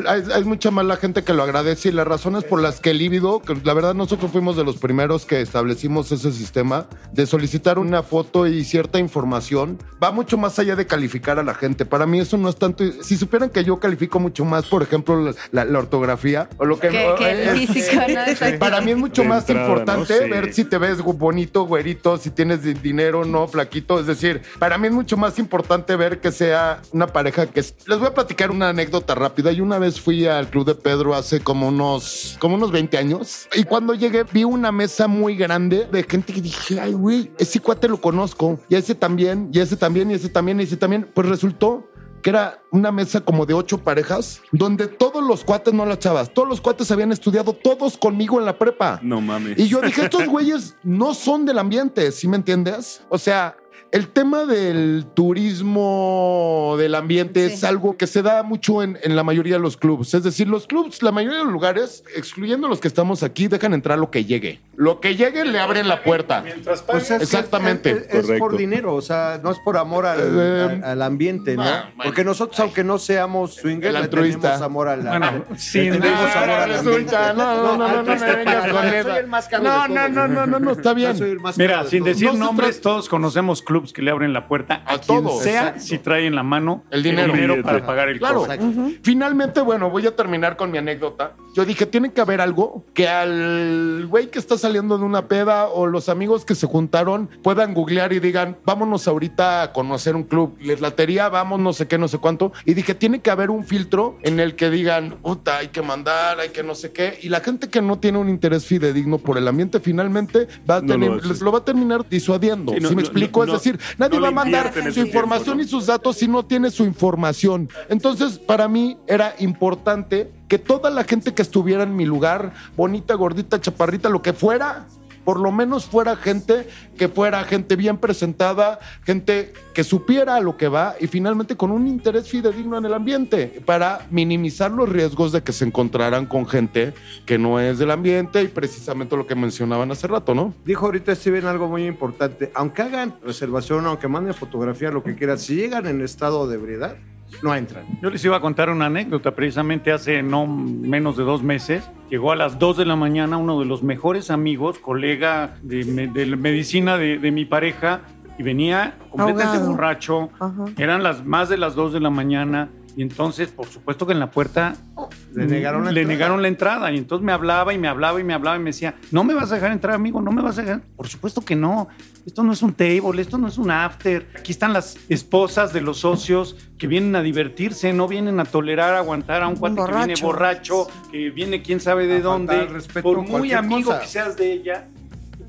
hay, hay mucha más la gente que lo agradece y las razones por las que el líbido, que la verdad nosotros fuimos de los primeros que establecimos ese sistema de solicitar una foto y cierta información, va mucho más allá de calificar a la gente. Para mí eso no es tanto, si supieran que yo califico mucho más, por ejemplo, la, la- la ortografía o lo que... que, que el es- físico, ¿no? Exacto. para mí es mucho De más entrada, importante ¿no? Sí. ver si te ves bonito, güerito, si tienes di- dinero, no, flaquito. Es decir, para mí es mucho más importante ver que sea una pareja que... es- Les voy a platicar una anécdota rápida. Yo una vez fui al Club de Pedro hace como unos, como unos 20 años y cuando llegué vi una mesa muy grande de gente que dije, ay, güey, ese cuate lo conozco. Y ese también, y ese también, y ese también, y ese también. Pues resultó que era una mesa como de ocho parejas, donde todos los cuates, no las chavas, todos los cuates habían estudiado todos conmigo en la prepa. No mames. Y yo dije, estos güeyes no son del ambiente, ¿sí me entiendes? O sea, el tema del turismo del ambiente Sí. es algo que se da mucho en, en la mayoría de los clubes. Es decir, los clubes, la mayoría de los lugares, excluyendo los que estamos aquí, dejan entrar lo que llegue. Lo que llegue le abren la puerta. Mientras Pues es Exactamente. Es, es por dinero, o sea, no es por amor al, Eh, al- al ambiente, ¿no? ah, bueno. Porque nosotros, aunque no seamos swingers, le tenemos amor al Bueno, le sí, tenemos no, amor al ambiente. resulta, no, no, no, no, no, no, me vengas con No, no, no, no, no, no, está bien. Soy el más Mira, sin decir nombres, todos conocemos clubs que le abren la puerta a, A quien todos. sea Exacto. si trae en la mano El dinero. para pagar el Claro. costo. Exacto. Finalmente, bueno, voy a terminar con mi anécdota. Yo dije, tiene que haber algo que al güey que está saliendo de una peda o los amigos que se juntaron puedan googlear y digan, vámonos ahorita a conocer un club. Les latería, vamos, no sé qué, no sé cuánto. Y dije, tiene que haber un filtro en el que digan, puta, hay que mandar, hay que no sé qué. Y la gente que no tiene un interés fidedigno por el ambiente, finalmente va a No tener, lo les lo va a terminar disuadiendo. Sí, no, ¿Sí me no, explico? no, es decir, nadie no va a mandar su información tiempo, y sus datos si no tiene su información. Entonces, para mí era importante que toda la gente que estuviera en mi lugar, bonita, gordita, chaparrita, lo que fuera, por lo menos fuera gente que fuera gente bien presentada, gente que supiera a lo que va y finalmente con un interés fidedigno en el ambiente para minimizar los riesgos de que se encontraran con gente que no es del ambiente y precisamente lo que mencionaban hace rato, ¿no? Dijo ahorita Steven algo muy importante. Aunque hagan reservación, aunque manden fotografía, lo que quieran, si llegan en estado de ebriedad, no entran. Yo les iba a contar una anécdota. Precisamente hace no menos de dos meses, llegó a las 2 de la mañana uno de los mejores amigos, colega de, medicina de, de mi pareja, y venía completamente Ahogado. borracho. Ajá. Eran las más de las 2 de la mañana. Y entonces, por supuesto que en la puerta Le negaron la le entrada. negaron la entrada. Y entonces me hablaba y me hablaba y me hablaba y me decía, ¿no me vas a dejar entrar, amigo? ¿No me vas a dejar? Por supuesto que no. Esto no es un table, esto no es un after. Aquí están las esposas de los socios que vienen a divertirse, no vienen a tolerar, a aguantar a un cuate que viene borracho. borracho, que viene quién sabe de A dónde. respeto, por muy amigo cosa. que seas de ella.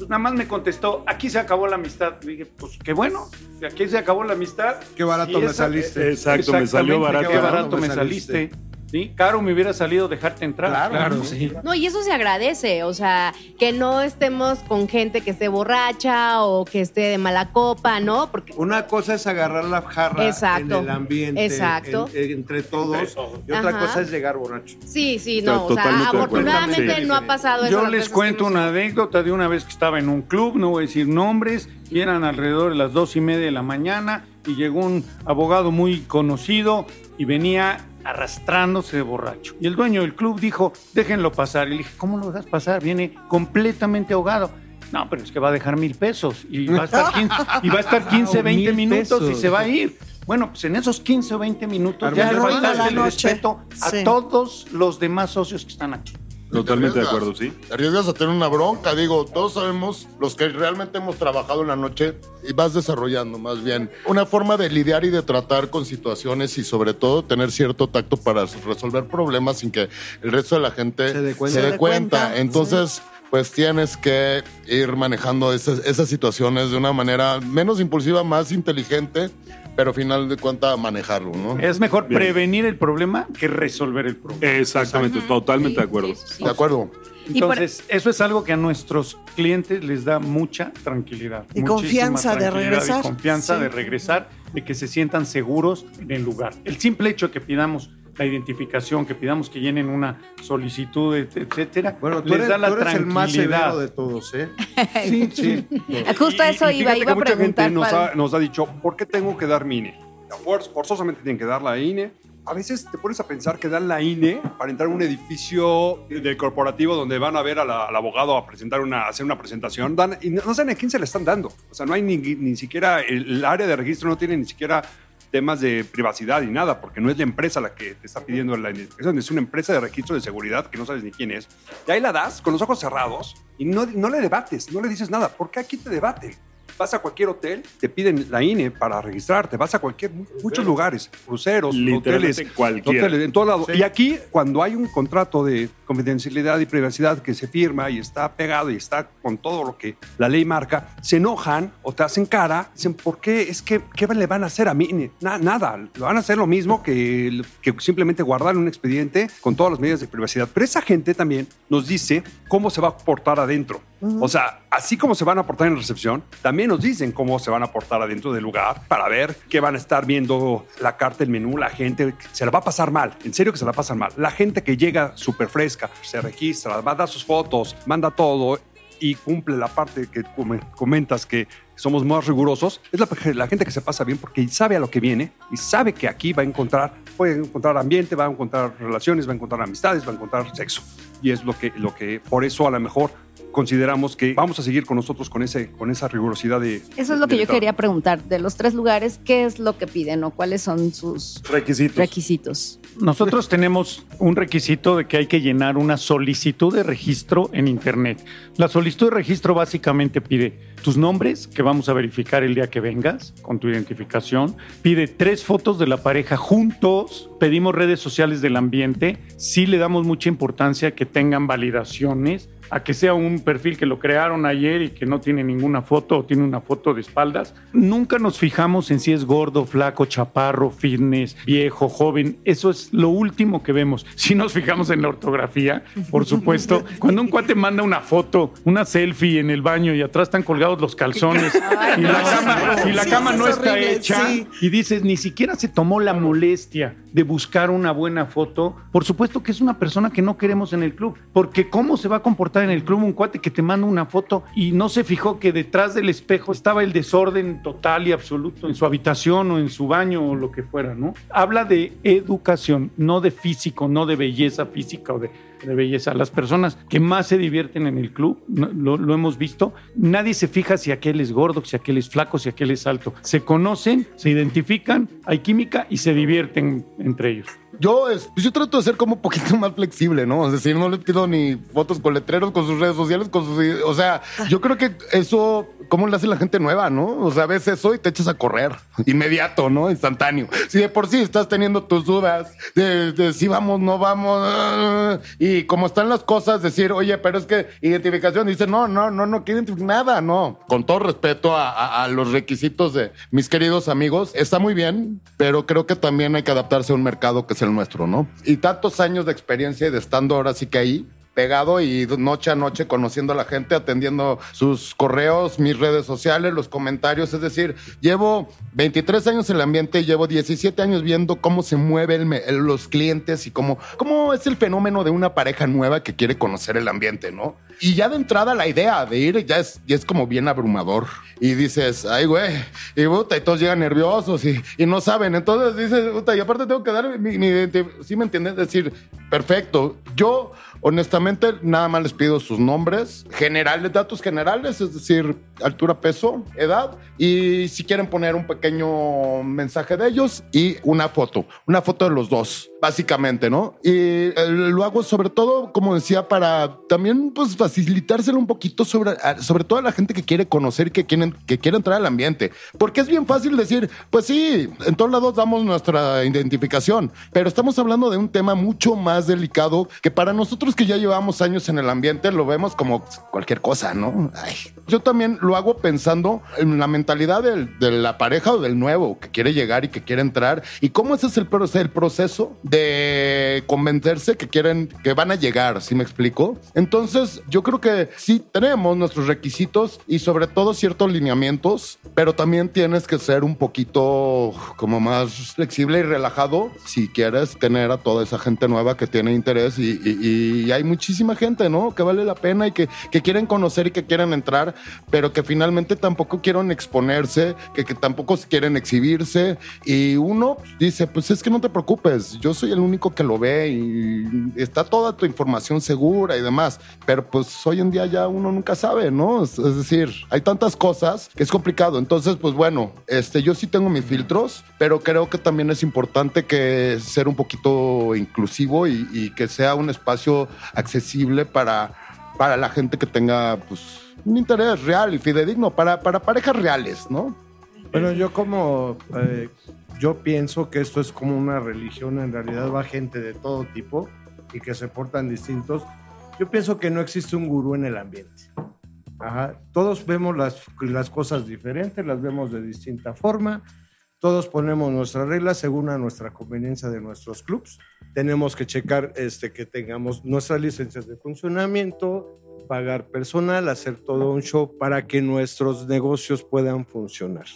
Pues nada más me contestó, aquí se acabó la amistad. Le dije, pues qué bueno, aquí se acabó la amistad. Qué barato me saliste. Exacto, me salió barato. Qué barato me me saliste. saliste. Sí, caro me hubiera salido dejarte entrar. Claro. sí. No, y eso se agradece, o sea, que no estemos con gente que esté borracha o que esté de mala copa, ¿no? Porque Una cosa es agarrar la jarra Exacto. en el ambiente, Exacto. en- en- entre todos, y otra Ajá. cosa es llegar borracho. sí, sí, no, o sea, afortunadamente Sí. no ha pasado eso. Yo les cuento una anécdota de una vez que estaba en un club, no voy a decir nombres, y eran alrededor de las dos y media de la mañana, y llegó un abogado muy conocido y venía arrastrándose de borracho. Y el dueño del club dijo, déjenlo pasar. Y le dije, ¿cómo lo dejas pasar? Viene completamente ahogado. No, pero es que va a dejar mil pesos y va a estar 15, y va a estar 15 20 Mil minutos y se va a ir. Bueno, pues en esos 15 o 20 minutos ya le faltaste el respeto a Sí. todos los demás socios que están aquí. Totalmente de acuerdo, sí. Te arriesgas a tener una bronca, digo, todos sabemos, los que realmente hemos trabajado en la noche, y vas desarrollando más bien una forma de lidiar y de tratar con situaciones y sobre todo tener cierto tacto para resolver problemas sin que el resto de la gente Se dé cuenta. se dé cuenta. Entonces, pues tienes que ir manejando esas, esas situaciones de una manera menos impulsiva, más inteligente, pero al final de cuentas manejarlo, ¿no? Es mejor Bien. prevenir el problema que resolver el problema. Exactamente, totalmente de acuerdo. Sí, sí, sí. De acuerdo. Por- Entonces, eso es algo que a nuestros clientes les da mucha tranquilidad. Y confianza de regresar. Y confianza Sí. de regresar, de que se sientan seguros en el lugar. El simple hecho de que pidamos la identificación, que pidamos que llenen una solicitud, et- etcétera, Bueno, tú les eres, da la tú eres el más severo de todos, ¿eh? Sí, sí. Justo Y- eso y iba, iba a mucha preguntar. gente nos ha, nos ha dicho, ¿por qué tengo que dar mi INE? A Forzosamente tienen que dar la INE. A veces te pones a pensar que dan la INE para entrar a un edificio del corporativo donde van a ver a la- al abogado a presentar una, a hacer una presentación. Dan, y no, no saben a quién se le están dando. O sea, no hay ni, ni siquiera, el, el área de registro no tiene ni siquiera temas de privacidad ni nada, porque no es la empresa la que te está pidiendo la identificación, es una empresa de registro de seguridad que no sabes ni quién es. Y ahí la das con los ojos cerrados y no, no le debates, no le dices nada. ¿Por qué aquí te debaten? Vas a cualquier hotel, te piden la INE para registrarte, vas a cualquier, muchos lugares, cruceros, hoteles, en todo lado. Sí. Y aquí, cuando hay un contrato de confidencialidad y privacidad que se firma y está pegado y está con todo lo que la ley marca, se enojan o te hacen cara, dicen, ¿por qué? Es que, ¿qué le van a hacer a mí? Na- nada, lo van a hacer lo mismo que, que simplemente guardar un expediente con todas las medidas de privacidad. Pero esa gente también nos dice cómo se va a portar adentro. O sea, así como se van a portar en recepción, también nos dicen cómo se van a portar adentro del lugar para ver qué van a estar viendo la carta, el menú, la gente. Se la va a pasar mal, en serio que se la pasan mal. La gente que llega súper fresca, se registra, va a dar sus fotos, manda todo y cumple la parte que comentas que somos más rigurosos, es la, gente que se pasa bien porque sabe a lo que viene y sabe que aquí va a encontrar, puede encontrar ambiente, va a encontrar relaciones, va a encontrar amistades, va a encontrar sexo. Y es lo que, lo que por eso a lo mejor consideramos que vamos a seguir con nosotros con, ese, con esa rigurosidad de... Eso es lo que yo quería preguntar. De los tres lugares, ¿qué es lo que piden o cuáles son sus requisitos? requisitos? Nosotros tenemos un requisito de que hay que llenar una solicitud de registro en Internet. La solicitud de registro básicamente pide tus nombres, que vamos a verificar el día que vengas, con tu identificación. Pide tres fotos de la pareja juntos. Pedimos redes sociales del ambiente. Sí le damos mucha importancia que tengan validaciones a que sea un perfil que lo crearon ayer y que no tiene ninguna foto o tiene una foto de espaldas. Nunca nos fijamos en si es gordo, flaco, chaparro, fitness, viejo, joven. Eso es lo último que vemos. Si nos fijamos en la ortografía, por supuesto, cuando un cuate manda una foto, una selfie en el baño y atrás están colgados los calzones y la cama, no está hecha y dices, ni siquiera se tomó la molestia de buscar una buena foto, por supuesto que es una persona que no queremos en el club, porque ¿cómo se va a comportar en el club un cuate que te manda una foto y no se fijó que detrás del espejo estaba el desorden total y absoluto en su habitación o en su baño o lo que fuera, ¿no? Habla de educación, no de físico, no de belleza física o de de belleza. Las personas que más se divierten en el club, lo, lo, hemos visto, nadie se fija si aquel es gordo, si aquel es flaco, si aquel es alto. Se conocen, se identifican, hay química y se divierten entre ellos. Yo, pues yo trato de ser como un poquito más flexible, ¿no? Es decir, no le pido ni fotos con letreros, con sus redes sociales, con sus... O sea, yo creo que eso, ¿cómo le hace la gente nueva, no? O sea, ves eso y te echas a correr. Inmediato, ¿no? Instantáneo. Si de por sí estás teniendo tus dudas de, si vamos, no vamos, y como están las cosas, decir, oye, pero es que identificación, dice, no, no, no, no quiero nada, no. Con todo respeto a, a los requisitos de mis queridos amigos, está muy bien, pero creo que también hay que adaptarse a un mercado que el nuestro, ¿no? Y tantos años de experiencia y de estando ahora sí que ahí, pegado y noche a noche conociendo a la gente, atendiendo sus correos, mis redes sociales, los comentarios. Es decir, llevo 23 años en el ambiente y llevo 17 años viendo cómo se mueven los clientes y cómo, cómo es el fenómeno de una pareja nueva que quiere conocer el ambiente, ¿no? Y ya de entrada la idea de ir ya es, es como bien abrumador. Y dices, ay, güey, y y todos llegan nerviosos y, y no saben. Entonces dices, y aparte tengo que dar mi, mi ¿sí me entiendes? Decir, perfecto. Yo Honestamente, nada más les pido sus nombres, generales, datos generales, es decir, altura, peso, edad, y si quieren poner un pequeño mensaje de ellos y una foto, una foto de los dos, básicamente, ¿no? Y eh, lo hago sobre todo, como decía, para también pues facilitárselo un poquito sobre, sobre todo a la gente que quiere conocer que quiere, que quiere entrar al ambiente. Porque es bien fácil decir, pues sí, en todos lados damos nuestra identificación, pero estamos hablando de un tema mucho más delicado que para nosotros que ya llevamos años en el ambiente lo vemos como cualquier cosa, ¿no? yo también lo hago pensando en la mentalidad de la pareja o del nuevo que quiere llegar y que quiere entrar y cómo ese es el, el proceso de convencerse que quieren, que van a llegar, ¿sí me explico? Entonces, yo creo que sí tenemos nuestros requisitos y sobre todo ciertos lineamientos, pero también tienes que ser un poquito como más flexible y relajado si quieres tener a toda esa gente nueva que tiene interés y, y y hay muchísima gente, ¿no? Que vale la pena y que, que quieren conocer y que quieren entrar, pero que finalmente tampoco quieren exponerse, que, que tampoco quieren exhibirse. Y uno dice, pues es que no te preocupes, yo soy el único que lo ve y está toda tu información segura y demás. Pero pues hoy en día ya uno nunca sabe, ¿no? Es, decir, hay tantas cosas que es complicado. Entonces, pues bueno, este, yo sí tengo mis filtros, pero creo que también es importante que ser un poquito inclusivo y, y que sea un espacio accesible para, para la gente que tenga pues, un interés real y fidedigno, para, para parejas reales, ¿no? Bueno, yo como, eh, yo pienso que esto es como una religión, en realidad va gente de todo tipo y que se portan distintos. Yo pienso que no existe un gurú en el ambiente. Todos vemos las, las cosas diferentes, las vemos de distinta forma Todos ponemos nuestras reglas según nuestra conveniencia de nuestros clubs. Tenemos que checar este, que tengamos nuestras licencias de funcionamiento, pagar personal, hacer todo un show para que nuestros negocios puedan funcionar.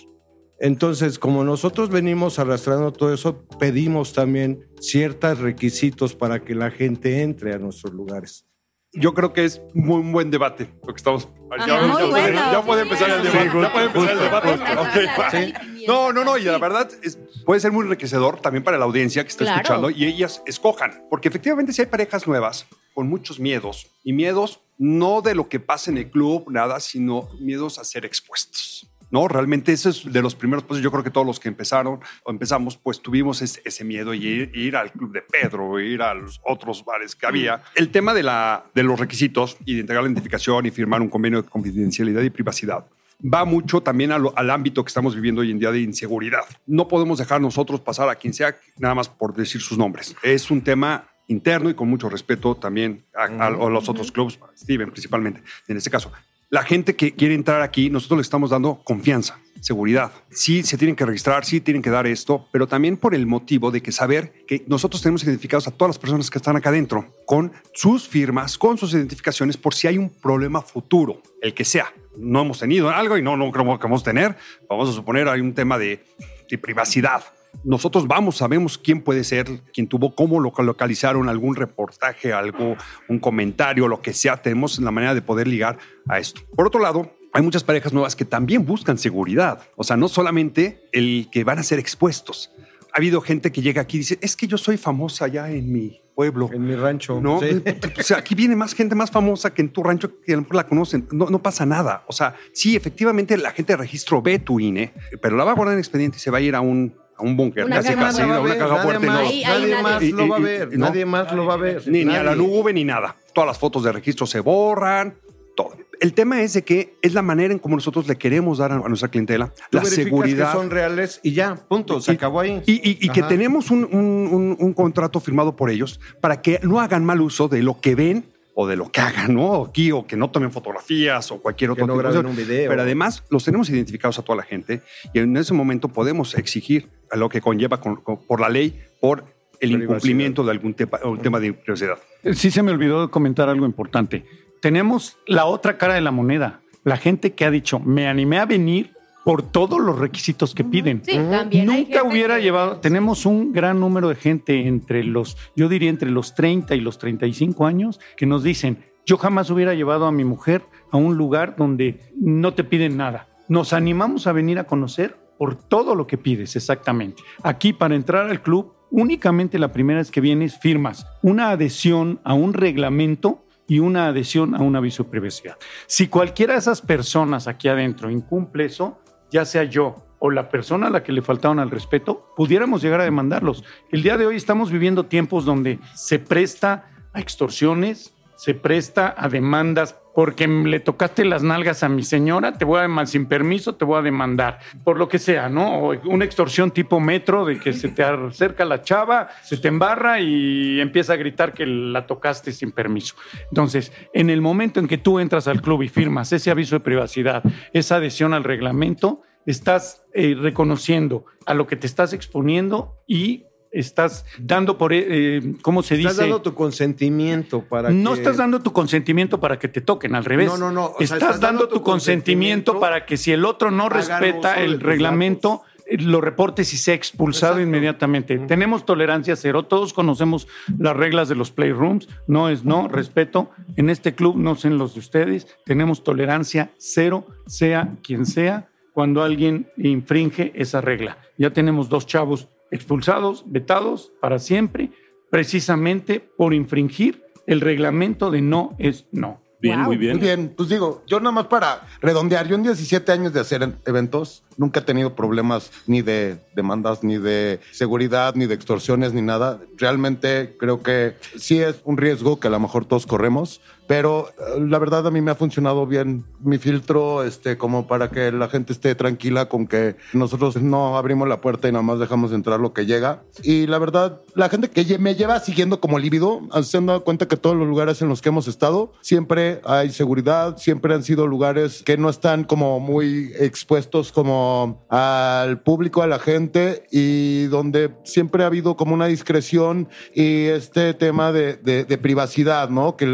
Entonces, como nosotros venimos arrastrando todo eso, pedimos también ciertos requisitos para que la gente entre a nuestros lugares. Yo creo que es muy un buen debate, porque estamos... Ya, ya puede, bueno. ya puede empezar el debate. ya puede empezar el debate. Ok. No, no, no, y la verdad es- puede ser muy enriquecedor también para la audiencia que está Claro. escuchando y ellas escojan, porque efectivamente si hay parejas nuevas con muchos miedos y miedos no de lo que pasa en el club, nada, sino miedos a ser expuestos. No, realmente ese es de los primeros pasos. Yo creo que todos los que empezaron o empezamos, pues tuvimos ese, ese miedo y ir, ir al club de Pedro, ir a los otros bares que había. El tema de, la, de los requisitos y de entregar la identificación y firmar un convenio de confidencialidad y privacidad va mucho también lo- al ámbito que estamos viviendo hoy en día de inseguridad. No podemos dejar nosotros pasar a quien sea nada más por decir sus nombres. Es un tema interno y con mucho respeto también a, a- a los otros clubes, Steven principalmente, en este caso. La gente que quiere entrar aquí, nosotros le estamos dando confianza, seguridad. Sí, se tienen que registrar, sí tienen que dar esto, pero también por el motivo de que saber que nosotros tenemos identificados a todas las personas que están acá adentro con sus firmas, con sus identificaciones, por si hay un problema futuro, el que sea. No hemos tenido algo y no, no creo que vamos a tener. Vamos a suponer hay un tema de, de privacidad. Nosotros vamos, sabemos quién puede ser, quién tuvo, cómo lo localizaron, algún reportaje, algo, un comentario, lo que sea. Tenemos la manera de poder ligar a esto. Por otro lado, hay muchas parejas nuevas que también buscan seguridad. O sea, no solamente el que van a ser expuestos. Ha habido gente que llega aquí y dice, es que yo soy famosa allá en mi pueblo. En mi rancho. No, Sí. o sea, aquí viene más gente más famosa que en tu rancho que a lo mejor la conocen. No, no pasa nada. O sea, sí, efectivamente la gente de registro ve tu INE, pero la va a guardar en expediente y se va a ir a un, un búnker. Una casi, casi, una ver, caja fuerte. más, no. Ahí- ahí nadie nadie. más Y- lo va a ver. y- no. Nadie más lo va a ver. Ni, ni a la nube ni nada. Todas las fotos de registro se borran, todo. El tema es de que es la manera en cómo nosotros le queremos dar a, nuestra clientela Tú la seguridad. que son reales y ya, punto, se Y- acabó ahí. Y, y- y que tenemos un, un- un- un contrato firmado por ellos para que no hagan mal uso de lo que ven o de lo que hagan, ¿no? Aquí, o que no tomen fotografías o cualquier Que otro no tipo de graben un video. Pero además los tenemos identificados a toda la gente y en ese momento podemos exigir a lo que conlleva con- con- por la ley, por el incumplimiento de algún tema, o tema de privacidad. Sí se me olvidó comentar algo importante. Tenemos la otra cara de la moneda. La gente que ha dicho, me animé a venir por todos los requisitos que piden. Sí, también Nunca hubiera que- llevado, tenemos un gran número de gente entre los, yo diría entre los 30 y los 35 años, que nos dicen, yo jamás hubiera llevado a mi mujer a un lugar donde no te piden nada. Nos animamos a venir a conocer por todo lo que pides, exactamente. Aquí para entrar al club, únicamente la primera vez que vienes firmas una adhesión a un reglamento y una adhesión a un aviso de privacidad. Si cualquiera de esas personas aquí adentro incumple eso, ya sea yo o la persona a la que le faltaron al respeto, pudiéramos llegar a demandarlos. El día de hoy estamos viviendo tiempos donde se presta a extorsiones, se presta a demandas porque le tocaste las nalgas a mi señora, te voy a demandar sin permiso, te voy a demandar, por lo que sea, ¿no? O una extorsión tipo metro de que se te acerca la chava, se te embarra y empieza a gritar que la tocaste sin permiso. Entonces, en el momento en que tú entras al club y firmas ese aviso de privacidad, esa adhesión al reglamento, estás eh, reconociendo a lo que te estás exponiendo y estás dando por, eh, ¿cómo se Estás dice? dando tu consentimiento para no que... estás dando tu consentimiento para que te toquen, al revés. No, no, no, o sea, estás, dando, tu consentimiento, consentimiento para que si el otro no respeta el reglamento, lo reportes y sea expulsado Exacto. inmediatamente. Tenemos tolerancia cero, todos conocemos las reglas de los playrooms, no es no, respeto. En este club, no sé en los de ustedes, tenemos tolerancia cero, sea quien sea, cuando alguien infringe esa regla. Ya tenemos dos chavos expulsados, vetados para siempre, precisamente por infringir el reglamento de no es no. Bien, Wow. muy bien. Muy bien, pues digo, yo nada más para redondear, yo en 17 años de hacer eventos, nunca he tenido problemas ni de demandas, ni de seguridad, ni de extorsiones, ni nada. Realmente creo que sí es un riesgo que a lo mejor todos corremos, pero eh, la verdad a mí me ha funcionado bien mi filtro, este, como para que la gente esté tranquila con que nosotros no abrimos la puerta y nada más dejamos entrar lo que llega. Y la verdad, la gente que me lleva siguiendo como lívido, se han dado cuenta que todos los lugares en los que hemos estado, siempre hay seguridad, siempre han sido lugares que no están como muy expuestos como al público, a la gente y donde siempre ha habido como una discreción y este tema de, de, privacidad, ¿no? Que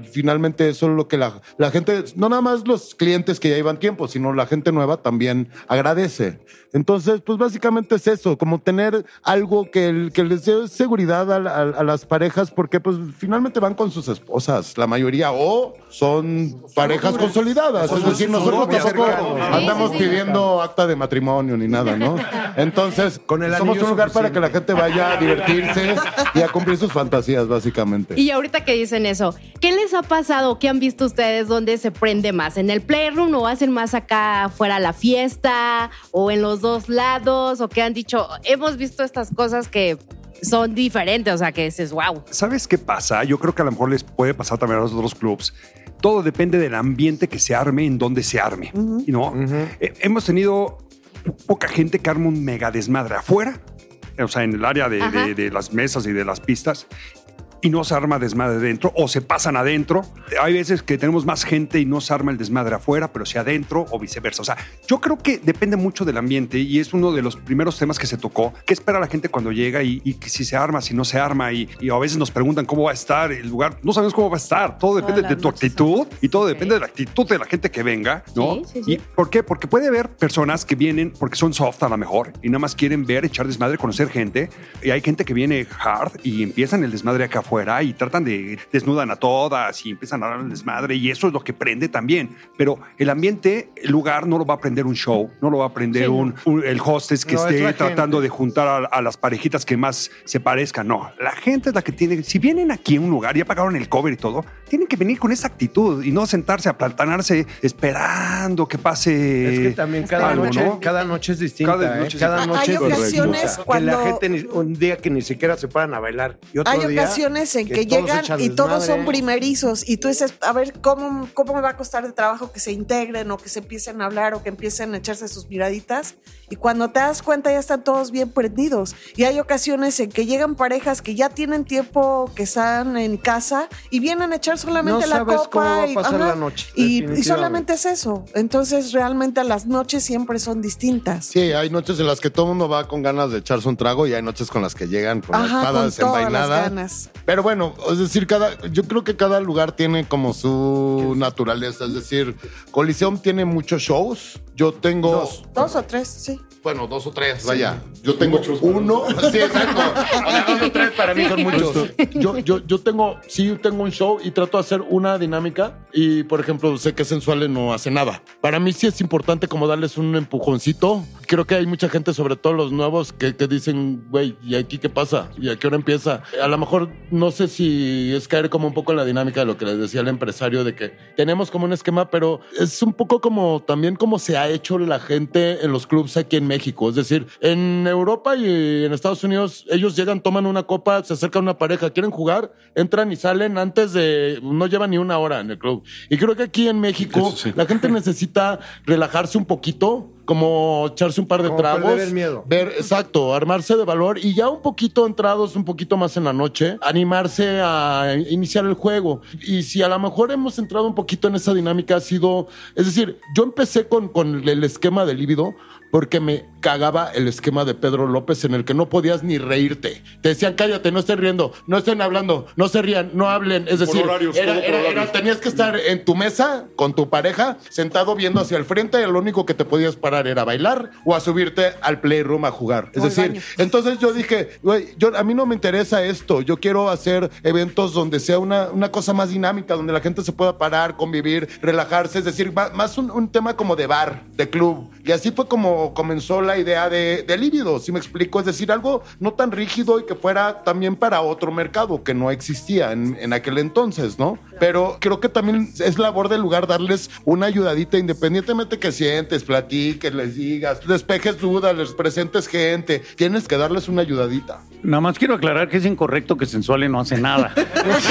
finalmente eso es lo que la, la gente, no nada más los clientes que ya llevan tiempo, sino la gente nueva también agradece. Entonces, pues básicamente es eso, como tener algo que, que les dé seguridad a, las parejas, porque pues finalmente van con sus esposas, la mayoría, o son parejas consolidadas. Es decir, nosotros tampoco andamos pidiendo acta de matrimonio ni nada, ¿no? Entonces, con el somos un lugar para que la gente vaya a divertirse y a cumplir sus fantasías, básicamente. Y ahorita que dicen eso, ¿qué les ha pasado? ¿Qué han visto ustedes donde se prende más? ¿En el playroom o hacen más acá fuera la fiesta? ¿O en los dos lados? ¿O qué han dicho? Hemos visto estas cosas que son diferentes, o sea, que dices, wow. ¿Sabes qué pasa? Yo creo que a lo mejor les puede pasar también a los otros clubs. Todo depende del ambiente que se arme, en donde se arme. ¿no? Eh, hemos tenido poca gente que arma un mega desmadre afuera, o sea, en el área de, de, las mesas y de las pistas, y no se arma desmadre dentro o se pasan adentro. Hay veces que tenemos más gente y no se arma el desmadre afuera, pero sí adentro o viceversa. O sea, yo creo que depende mucho del ambiente y es uno de los primeros temas que se tocó. ¿Qué espera la gente cuando llega y, si se arma, si no se arma? Y, a veces nos preguntan cómo va a estar el lugar. No sabemos cómo va a estar. Todo depende de tu actitud y todo depende de la actitud de la gente que venga, ¿no? ¿Y por qué? Porque puede haber personas que vienen porque son soft a lo mejor y nada más quieren ver, echar desmadre, conocer gente. Y hay gente que viene hard y empiezan el desmadre acá afuera y tratan de desnudan a todas y empiezan a hablar el desmadre y eso es lo que prende también. Pero el ambiente, el lugar no lo va a prender un show, no lo va a prender un, el hostess que esté tratando de juntar a, las parejitas que más se parezcan. No, la gente es la que tiene, si vienen aquí a un lugar, ya pagaron el cover y todo, tienen que venir con esa actitud y no sentarse a plantanarse esperando que pase. Es que también cada, noche, cada noche es distinta. Cada ¿eh? noche, cada noche hay ocasiones cuando... la gente un día que ni siquiera se paran a bailar y otro hay ocasiones en que que llegan y todos son primerizos y tú dices, a ver, ¿cómo, ¿cómo me va a costar de trabajo que se integren o que se empiecen a hablar o que empiecen a echarse sus miraditas? Y cuando te das cuenta ya están todos bien prendidos. Y hay ocasiones en que llegan parejas que ya tienen tiempo que están en casa y vienen a echar solamente la copa. y, la noche. Y, solamente es eso. Entonces realmente las noches siempre son distintas. Sí, hay noches en las que todo el mundo va con ganas de echarse un trago y hay noches con las que llegan con la espada desenvainada. Pero bueno, es decir, cada, yo creo que cada lugar tiene como su naturaleza. Es decir, Coliseum tiene muchos shows. Yo tengo. Dos, dos o tres, sí bueno, dos o tres, vaya. Yo tengo uno. sí, exacto. dos o tres para mí son muchos. Yo, yo, yo tengo, sí, tengo un show y trato de hacer una dinámica. Y, por ejemplo, sé que Sensuale no hace nada. Para mí sí es importante como darles un empujoncito. Creo que hay mucha gente, sobre todo los nuevos, que, que dicen, güey, ¿y aquí qué pasa? ¿Y a qué hora empieza? A lo mejor no sé si es caer como un poco en la dinámica de lo que les decía el empresario, de que tenemos como un esquema, pero es un poco como también como se ha hecho la gente en los clubs aquí en México. Es decir, en Europa y en Estados Unidos, ellos llegan, toman una copa, se acerca una pareja, quieren jugar, entran y salen antes de, no llevan ni una hora en el club. Y creo que aquí en México la gente necesita relajarse un poquito como echarse un par de tragos. Ver miedo. Ver, exacto, armarse de valor y ya un poquito entrados, un poquito más en la noche, animarse a iniciar el juego. Y si a lo mejor hemos entrado un poquito en esa dinámica, ha sido, es decir, yo empecé con, con el esquema de líbido porque me cagaba el esquema de Pedro López en el que no podías ni reírte. Te decían, cállate, no estén riendo, no estén hablando, no se rían, no hablen. Es decir, tenías que estar en tu mesa con tu pareja, sentado viendo hacia el frente, y lo único que te podías parar era bailar o a subirte al playroom a jugar. Es decir, entonces yo dije, güey, yo, a mí no me interesa esto, yo quiero hacer eventos donde sea una, una cosa más dinámica, donde la gente se pueda parar, convivir, relajarse, es decir, más, un, un tema como de bar, de club. Y así fue como comenzó la idea de, de líbido, si me explico, es decir, algo no tan rígido y que fuera también para otro mercado que no existía en, en aquel entonces, ¿no? Pero creo que también es labor del lugar darles una ayudadita, independientemente que sientes, platiques, les digas, despejes dudas, les presentes gente, tienes que darles una ayudadita. Nada más quiero aclarar que es incorrecto que Sensuale no hace nada.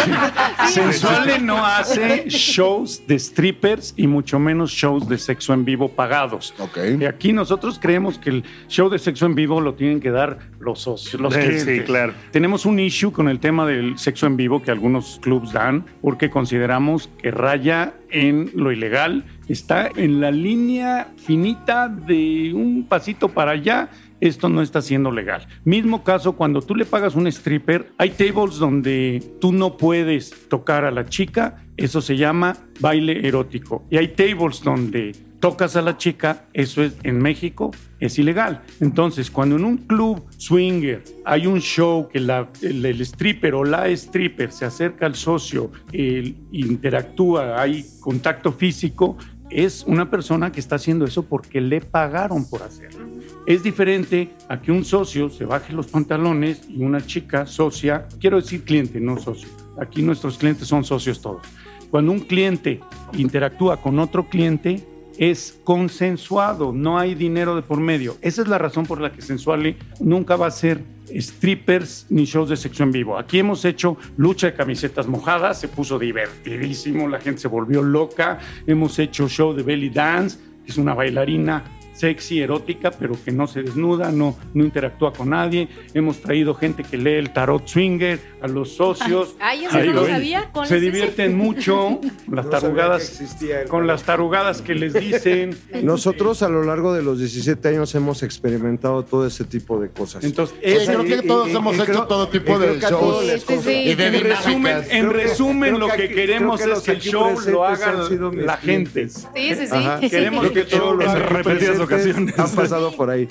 Sensuale no hace shows de strippers y mucho menos shows de sexo en vivo pagados. Ok. Y aquí nosotros creemos que el show de sexo en vivo lo tienen que dar los socios, los clientes. Sí, claro. Tenemos un issue con el tema del sexo en vivo que algunos clubs dan porque consideramos que raya en lo ilegal está en la línea finita de un pasito para allá esto no está siendo legal. Mismo caso, cuando tú le pagas un stripper, hay tables donde tú no puedes tocar a la chica, eso se llama baile erótico. Y hay tables donde tocas a la chica, eso es en México es ilegal. Entonces, cuando en un club swinger hay un show que la, el, stripper o la stripper se acerca al socio, interactúa, hay contacto físico, es una persona que está haciendo eso porque le pagaron por hacerlo. Es diferente a que un socio se baje los pantalones y una chica socia, quiero decir cliente, no socio. Aquí nuestros clientes son socios todos. Cuando un cliente interactúa con otro cliente, es consensuado, no hay dinero de por medio. Esa es la razón por la que Sensuale nunca va a ser strippers ni shows de sexo en vivo. Aquí hemos hecho lucha de camisetas mojadas, se puso divertidísimo, la gente se volvió loca. Hemos hecho show de belly dance, que es una bailarina sexy, erótica, pero que no se desnuda, no, no interactúa con nadie. Hemos traído gente que lee el tarot swinger, a los socios. Ay, eso no sabía. se divierten mucho las tarugadas, con las tarugadas que les dicen. Nosotros a lo largo de los 17 años hemos experimentado todo ese tipo de cosas. Entonces, creo que todos hemos hecho todo tipo de shows. y de en resumen, en resumen lo que, queremos es que el show lo haga la gente. Sí, sí, sí. Queremos que todos los ocasiones. Han pasado por ahí.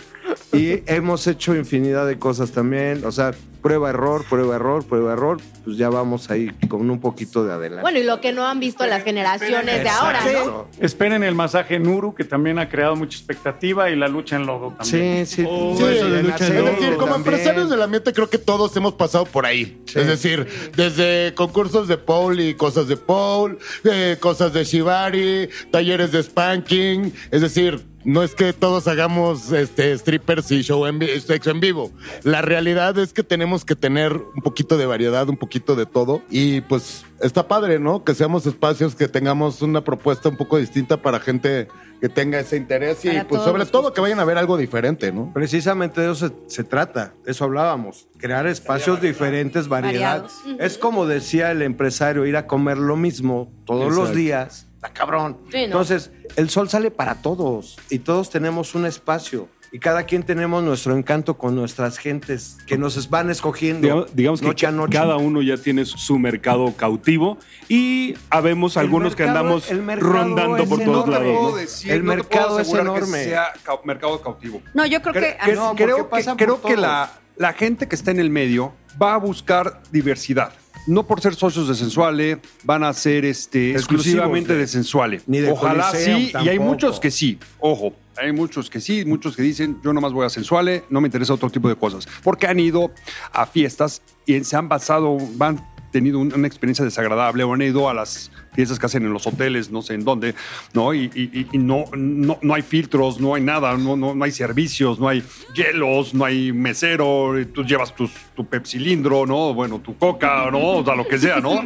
Y hemos hecho infinidad de cosas también. O sea, prueba, error, prueba, error, prueba, error. Pues ya vamos ahí con un poquito de adelante. Bueno, y lo que no han visto las generaciones de ahora, ¿no? Esperen el masaje Nuru, que también ha creado mucha expectativa, y la lucha en lodo también. Sí, sí. sí, es decir, como empresarios del ambiente, creo que todos hemos pasado por ahí. Es decir, desde concursos de pole y cosas de pole, eh, cosas de shibari, talleres de spanking. Es decir, no es que todos hagamos este, strippers y show en sexo en vivo. La realidad es que tenemos que tener un poquito de variedad, un poquito de todo. Y pues está padre, ¿no? Que seamos espacios que tengamos una propuesta un poco distinta para gente que tenga ese interés y pues sobre todo que vayan a ver algo diferente, ¿no? Precisamente de eso se, trata, eso hablábamos, crear espacios diferentes, variedad. Es como decía el empresario, ir a comer lo mismo todos los días cabrón. Entonces, el sol sale para todos y todos tenemos un espacio y cada quien tenemos nuestro encanto con nuestras gentes que nos van escogiendo. Digamos, que cada uno ya tiene su mercado cautivo y habemos algunos que andamos rondando por todos lados. el mercado es enorme. Que sea mercado cautivo. No, yo creo que creo, que, creo que la, la gente que está en el medio va a buscar diversidad no por ser socios de Sensuale van a ser este, exclusivamente de, Sensuale. Ojalá sí, y hay muchos que sí. Ojo, hay muchos que sí, muchos que dicen, yo nomás voy a Sensuale, no me interesa otro tipo de cosas. Porque han ido a fiestas y se han basado, van tenido una experiencia desagradable o han ido a las piezas que hacen en los hoteles, no sé en dónde, ¿no? Y, no, no, no, hay filtros, no hay nada, no, no, no, hay servicios, no hay hielos, no hay mesero, tú llevas tu pepsilindro, ¿no? Bueno, tu coca, ¿no? O sea, lo que sea, ¿no?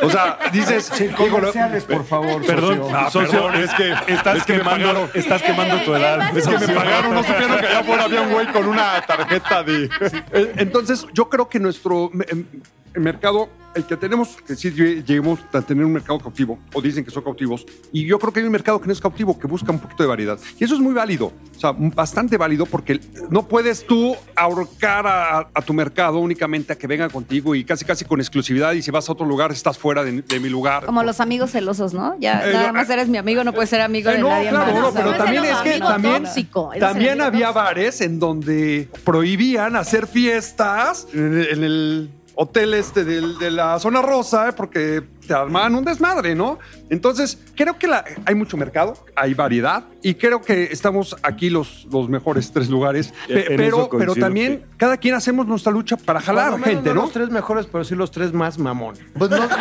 O sea, dices... Comerciales, por favor, Perdón, ah, socio, es que estás, quemando, estás quemando tu edad. Es que me pagaron, no supieron que allá afuera había un güey con una tarjeta de... Entonces, yo creo que nuestro el mercado, el que tenemos, que sí lleguemos a tener un mercado cautivo, o dicen que son cautivos, y yo creo que hay un mercado que no es cautivo, que busca un poquito de variedad. Y eso es muy válido, o sea, bastante válido, porque no puedes tú ahorcar a, tu mercado únicamente a que venga contigo y casi casi con exclusividad, y si vas a otro lugar, estás fuera de, mi lugar. Como los amigos celosos, ¿no? Ya eh, nada más eres mi amigo, no puedes ser amigo de eh, nadie claro, más. No, pero también es que también, también había bares en donde prohibían hacer fiestas en el hotel este de, la zona rosa, porque te arman un desmadre, ¿no? Entonces, creo que hay mucho mercado, hay variedad, y creo que estamos aquí los, los mejores tres lugares. pero, pero también cada quien hacemos nuestra lucha para jalar gente, ¿no? los tres mejores, pero sí los tres más mamones. Pues no, no sé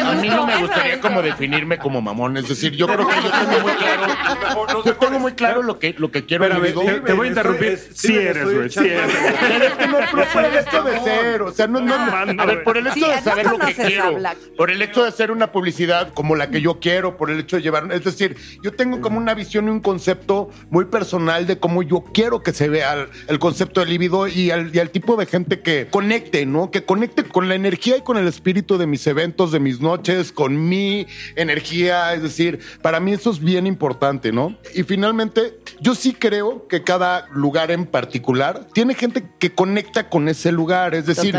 si a mí no me gustaría como definirme como mamón. Es decir, yo creo que yo tengo muy claro. Yo tengo muy claro lo que, lo que quiero vida. Te voy a interrumpir. Sí eres, güey. Sí eres. Pero por el hecho de ser. O sea, no, no. A ver, por el hecho de saber lo que quiero. Por el hecho de hacer una publicidad como la que yo quiero. Por el hecho de llevar. Es decir, yo tengo como una visión y un concepto muy personal de cómo yo quiero que se vea el concepto del líbido y al tipo de gente que conecte, ¿no? Que conecte con la energía y con el espíritu de mis eventos, de mis no noches con mi energía. Es decir, para mí eso es bien importante, ¿no? Y finalmente, yo sí creo que cada lugar en particular tiene gente que conecta con ese lugar. Es decir,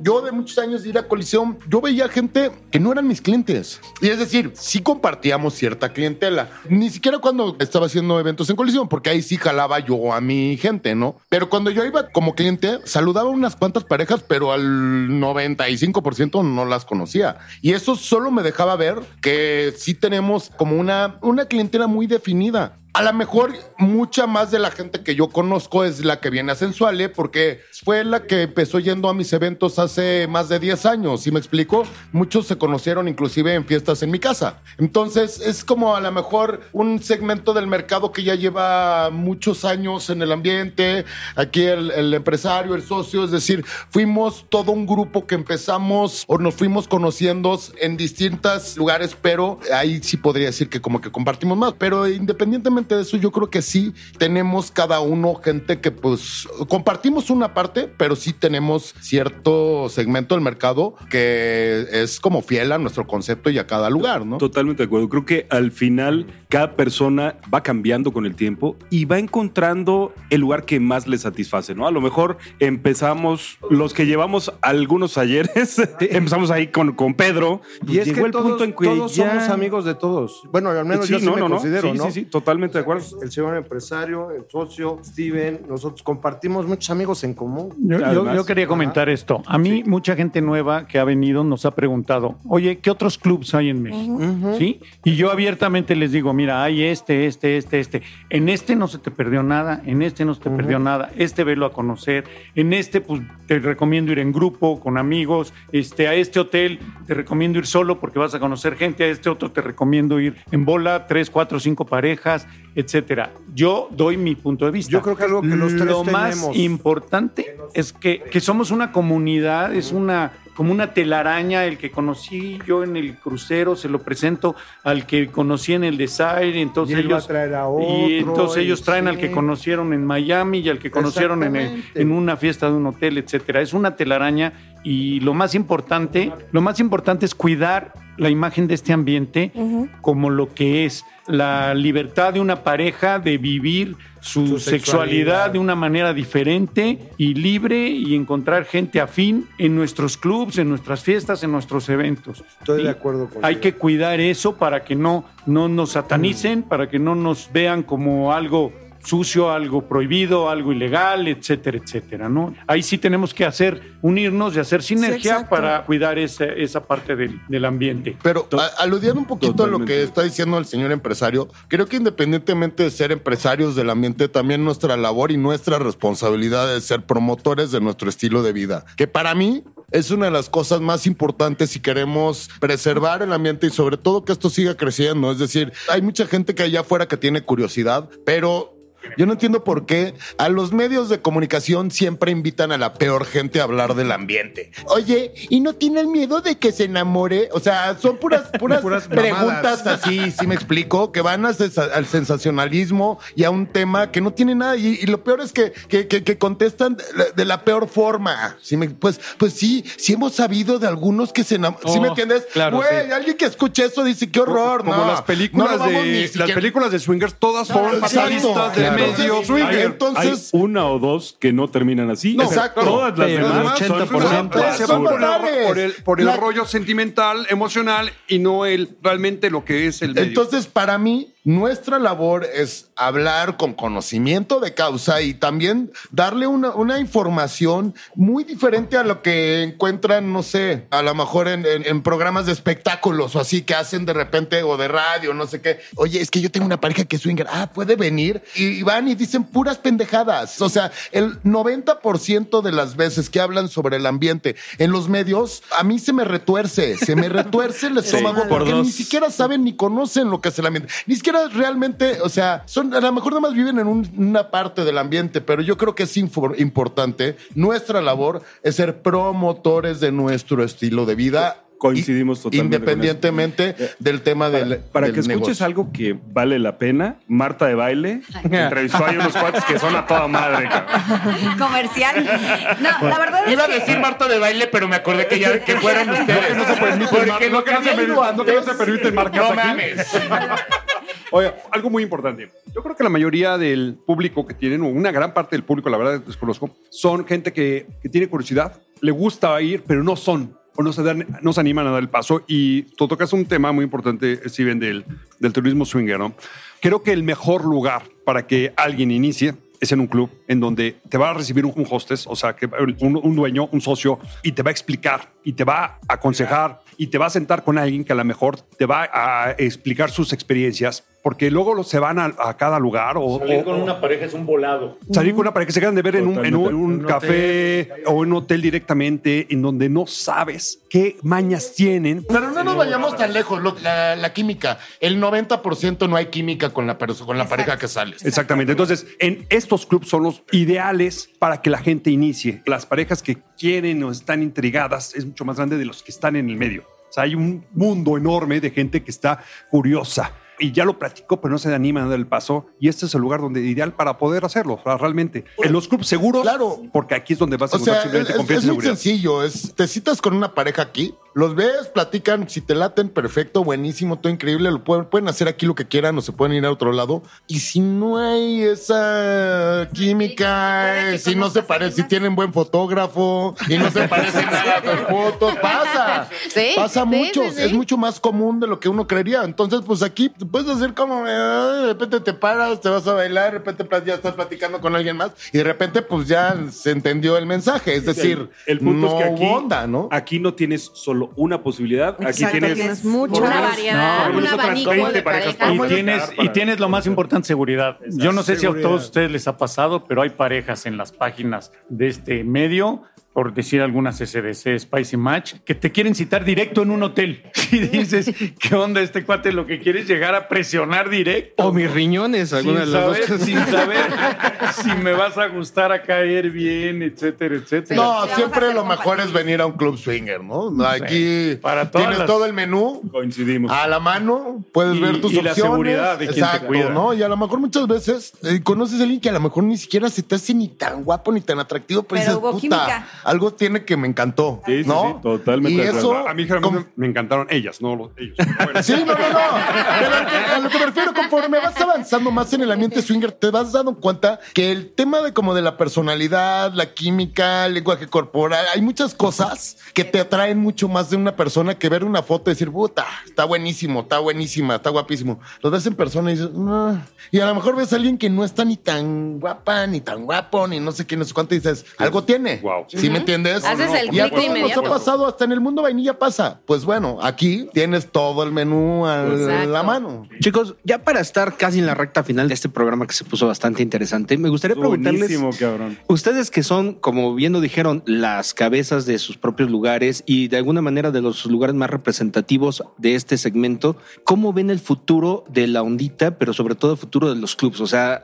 yo de muchos años de ir a Coliseum, yo veía gente que no eran mis clientes. Y es decir, sí compartíamos cierta clientela. Ni siquiera cuando estaba haciendo eventos en Coliseum, porque ahí sí jalaba yo a mi gente, ¿no? Pero cuando yo iba como cliente, saludaba unas cuantas parejas, pero al 95% no las conocía. Y eso solo me dejaba ver que sí tenemos como una, una clientela muy definida. A lo mejor mucha más de la gente que yo conozco es la que viene a Sensuale porque fue la que empezó yendo a mis eventos hace más de 10 años, ¿sí me explico? Muchos se conocieron inclusive en fiestas en mi casa. Entonces es como a lo mejor un segmento del mercado que ya lleva muchos años en el ambiente, aquí el, el empresario, el socio, es decir, fuimos todo un grupo que empezamos o nos fuimos conociendo en distintos lugares, pero ahí sí podría decir que como que compartimos más, pero independientemente de eso, yo creo que sí tenemos cada uno gente que pues compartimos una parte, pero sí tenemos cierto segmento del mercado que es como fiel a nuestro concepto y a cada lugar, ¿no? Totalmente de acuerdo. Creo que al final cada persona va cambiando con el tiempo y va encontrando el lugar que más le satisface, ¿no? A lo mejor empezamos, los que llevamos algunos ayeres, empezamos ahí con, con Pedro. Y es que todos, todos somos amigos de todos. Bueno, al menos yo sí me considero, ¿no? Sí, sí, totalmente de acuerdo. El señor empresario, el socio, Steven, nosotros compartimos muchos amigos en común. Yo, quería comentar esto. A mí, mucha gente nueva que ha venido nos ha preguntado, oye, ¿qué otros clubs hay en México? ¿Sí? Y yo abiertamente les digo, mira, hay este, este, este, este. En este no se te perdió nada, en este no se te perdió nada, este velo a conocer, en este, pues te recomiendo ir en grupo, con amigos, este, a este hotel te recomiendo ir solo porque vas a conocer gente, a este otro te recomiendo ir en bola, tres, cuatro, cinco parejas, etcétera. Yo doy mi punto de vista. Yo creo que algo que los tres Lo más importante es que, que somos una comunidad, es una como una telaraña, el que conocí yo en el crucero, se lo presento al que conocí en el Desire, entonces ellos, y entonces ellos traen al que conocieron en Miami y al que conocieron en, en una fiesta de un hotel, etcétera. Es una telaraña y lo más importante, lo más importante es cuidar la imagen de este ambiente como lo que es la libertad de una pareja de vivir su, sexualidad. de una manera diferente y libre y encontrar gente afín en nuestros clubs, en nuestras fiestas, en nuestros eventos. Estoy de acuerdo con Hay que cuidar eso para que no, no nos satanicen, para que no nos vean como algo sucio, algo prohibido, algo ilegal, etcétera, etcétera, ¿no? Ahí sí tenemos que hacer, unirnos y hacer sinergia para cuidar esa, esa parte del, del, ambiente. Pero aludiendo un poquito a lo que está diciendo el señor empresario, creo que independientemente de ser empresarios del ambiente, también nuestra labor y nuestra responsabilidad es ser promotores de nuestro estilo de vida, que para mí es una de las cosas más importantes si queremos preservar el ambiente y sobre todo que esto siga creciendo. Es decir, hay mucha gente que allá afuera que tiene curiosidad, pero yo no entiendo por qué a los medios de comunicación siempre invitan a la peor gente a hablar del ambiente. Oye, ¿y no tienen miedo de que se enamore? O sea, son puras, puras, preguntas así, si me explico, que van al sensacionalismo y a un tema que no tiene nada. Y, lo peor es que, que, contestan de la peor forma. pues, pues sí, sí hemos sabido de algunos que se enamoran. ¿Sí me oh, entiendes? Claro, Güey, alguien que escuche eso dice, qué horror, como, no. las películas de las películas de swingers, todas son fatalistas de medio Hay, entonces, hay una o dos que no terminan así. No, exacto. Todas las demás 80% son, son por, el, por el, por el rollo sentimental, emocional y no el realmente lo que es el medio. Entonces, para mí, nuestra labor es hablar con conocimiento de causa y también darle una, una información muy diferente a lo que encuentran, no sé, a lo mejor en, en, programas de espectáculos o así que hacen de repente o de radio, no sé qué. Oye, es que yo tengo una pareja que es swinger. Ah, puede venir. Y van y dicen puras pendejadas. O sea, el 90% de las veces que hablan sobre el ambiente en los medios, a mí se me retuerce, se me retuerce el estómago sí, porque ni siquiera saben ni conocen lo que es el ambiente. Ni siquiera realmente, o sea, son, a lo mejor nada más viven en una parte del ambiente, pero yo creo que es importante. Nuestra labor es ser promotores de nuestro estilo de vida Coincidimos totalmente. Independientemente del tema del. Para del que escuches negocio. algo que vale la pena, Marta de Baile entrevistó ahí unos cuates que son a toda madre, cabrón. Comercial. No, la verdad es Iba a que... decir Marta de baile, pero me acordé que ya que fueron ustedes. No se permite, Porque no que no que se permite- no que no se antes- permiten marcas No mames. Oye, algo muy importante. Yo creo que la mayoría del público que tienen, o una gran parte del público, la verdad desconozco, son gente que, que tiene curiosidad, le gusta ir, pero no son o no se, dan, no se animan a dar el paso. Y tú tocas un tema muy importante, Steven, del, del turismo swinger, ¿no? Creo que el mejor lugar para que alguien inicie es en un club en donde te va a recibir un, un o sea, que un, un dueño, un socio, y te va a explicar, y te va a aconsejar, y te va a sentar con alguien que a lo mejor te va a explicar sus experiencias, porque luego se van a, a cada lugar o, Salir o- con una pareja es un volado. salir con una pareja que se quedan de ver en un, en un- en un En un café o en un hotel directamente, en donde no sabes qué mañas tienen. Pero no nos vayamos tan lejos. lo- la, la química. El 90% no hay química con la, perso- con la pareja que sales. Exactamente. Entonces, en estos clubs son los ideales para que la gente inicie. Las parejas que quieren o están intrigadas es mucho más grande de los que están en el medio. O sea, hay un mundo enorme de gente que está curiosa. Y ya lo platicó, pero no se animan a dar el paso. Y este es el lugar donde ideal para poder hacerlo, o sea, realmente. En los clubs seguros, Claro. porque aquí es donde vas a O sea, es, confianza es y muy sencillo. Es, te citas con una pareja aquí, los ves, platican, si te laten, perfecto, buenísimo, todo increíble. Lo pueden, pueden hacer aquí lo que quieran o se pueden ir a otro lado. Y si no hay esa química, eh, si no se parece, si tienen buen fotógrafo y no se parecen nada a tus fotos, pasa. Sí, Pasa sí, mucho. sí, sí. Es mucho más común de lo que uno creería. Entonces, pues aquí puedes hacer como, eh, de repente te paras, te vas a bailar, de repente ya estás platicando con alguien más y de repente pues ya se entendió el mensaje. Es decir, el, el punto no es que aquí, onda, ¿no? aquí no tienes solo una posibilidad, aquí Exacto, tienes, tienes lo Una variedad, por lo menos un otras abanico 20 de parejas parejas. Y para tienes, y tienes lo más importante, seguridad. Yo no sé si a Seguridad. todos ustedes les ha pasado, pero hay parejas en las páginas de este medio, por decir algunas SDC, Spicy Match, que te quieren citar directo en un hotel. Y dices, ¿qué onda este cuate? Lo que quiere es llegar a presionar directo. O mis riñones, alguna de las dos. saber, sin saber si me vas a gustar a caer bien, etcétera, etcétera. No, siempre lo mejor es venir a un club swinger, ¿no? Aquí Para todas tienes las- todo el menú Coincidimos. a la mano, puedes Y- ver tus y la opciones. seguridad de quien te Exacto, cuida. ¿no? Y a lo mejor muchas veces eh, conoces a alguien que a lo mejor ni siquiera se te hace ni tan guapo ni tan atractivo, pero, Pero dices, hubo puta, química. Algo tiene que me encantó, Sí, sí, ¿no? sí, totalmente Y eso A mí generalmente me encantaron ellas, no los, ellos. Bueno, Sí, no, no, no. Pero a lo que- me refiero, conforme vas avanzando más en el ambiente swinger, te vas dando cuenta que el tema de como de la personalidad, la química, el lenguaje corporal, hay muchas cosas que te atraen mucho más de una persona que ver una foto y decir, puta, está buenísimo, está buenísima, está guapísimo. Lo ves en persona y dices, no. Y a lo mejor ves a alguien que no está ni tan guapa, ni tan guapo, ni no sé qué, no sé cuánto, y dices, algo tiene. Wow. ¿Sí me entiendes? Haces el y a clic de todos nos ha inmediato. pasado, hasta en el mundo vainilla pasa. Pues bueno, aquí tienes todo el menú a Exacto. la mano. Chicos, ya para estar casi en la recta final de este programa que se puso bastante interesante, me gustaría preguntarles, cabrón. ustedes que son, como bien lo dijeron, las cabezas de sus propios lugares y de alguna manera de los lugares más representativos de este segmento, ¿cómo ven el futuro de la ondita, pero sobre todo el futuro de los clubs? O sea,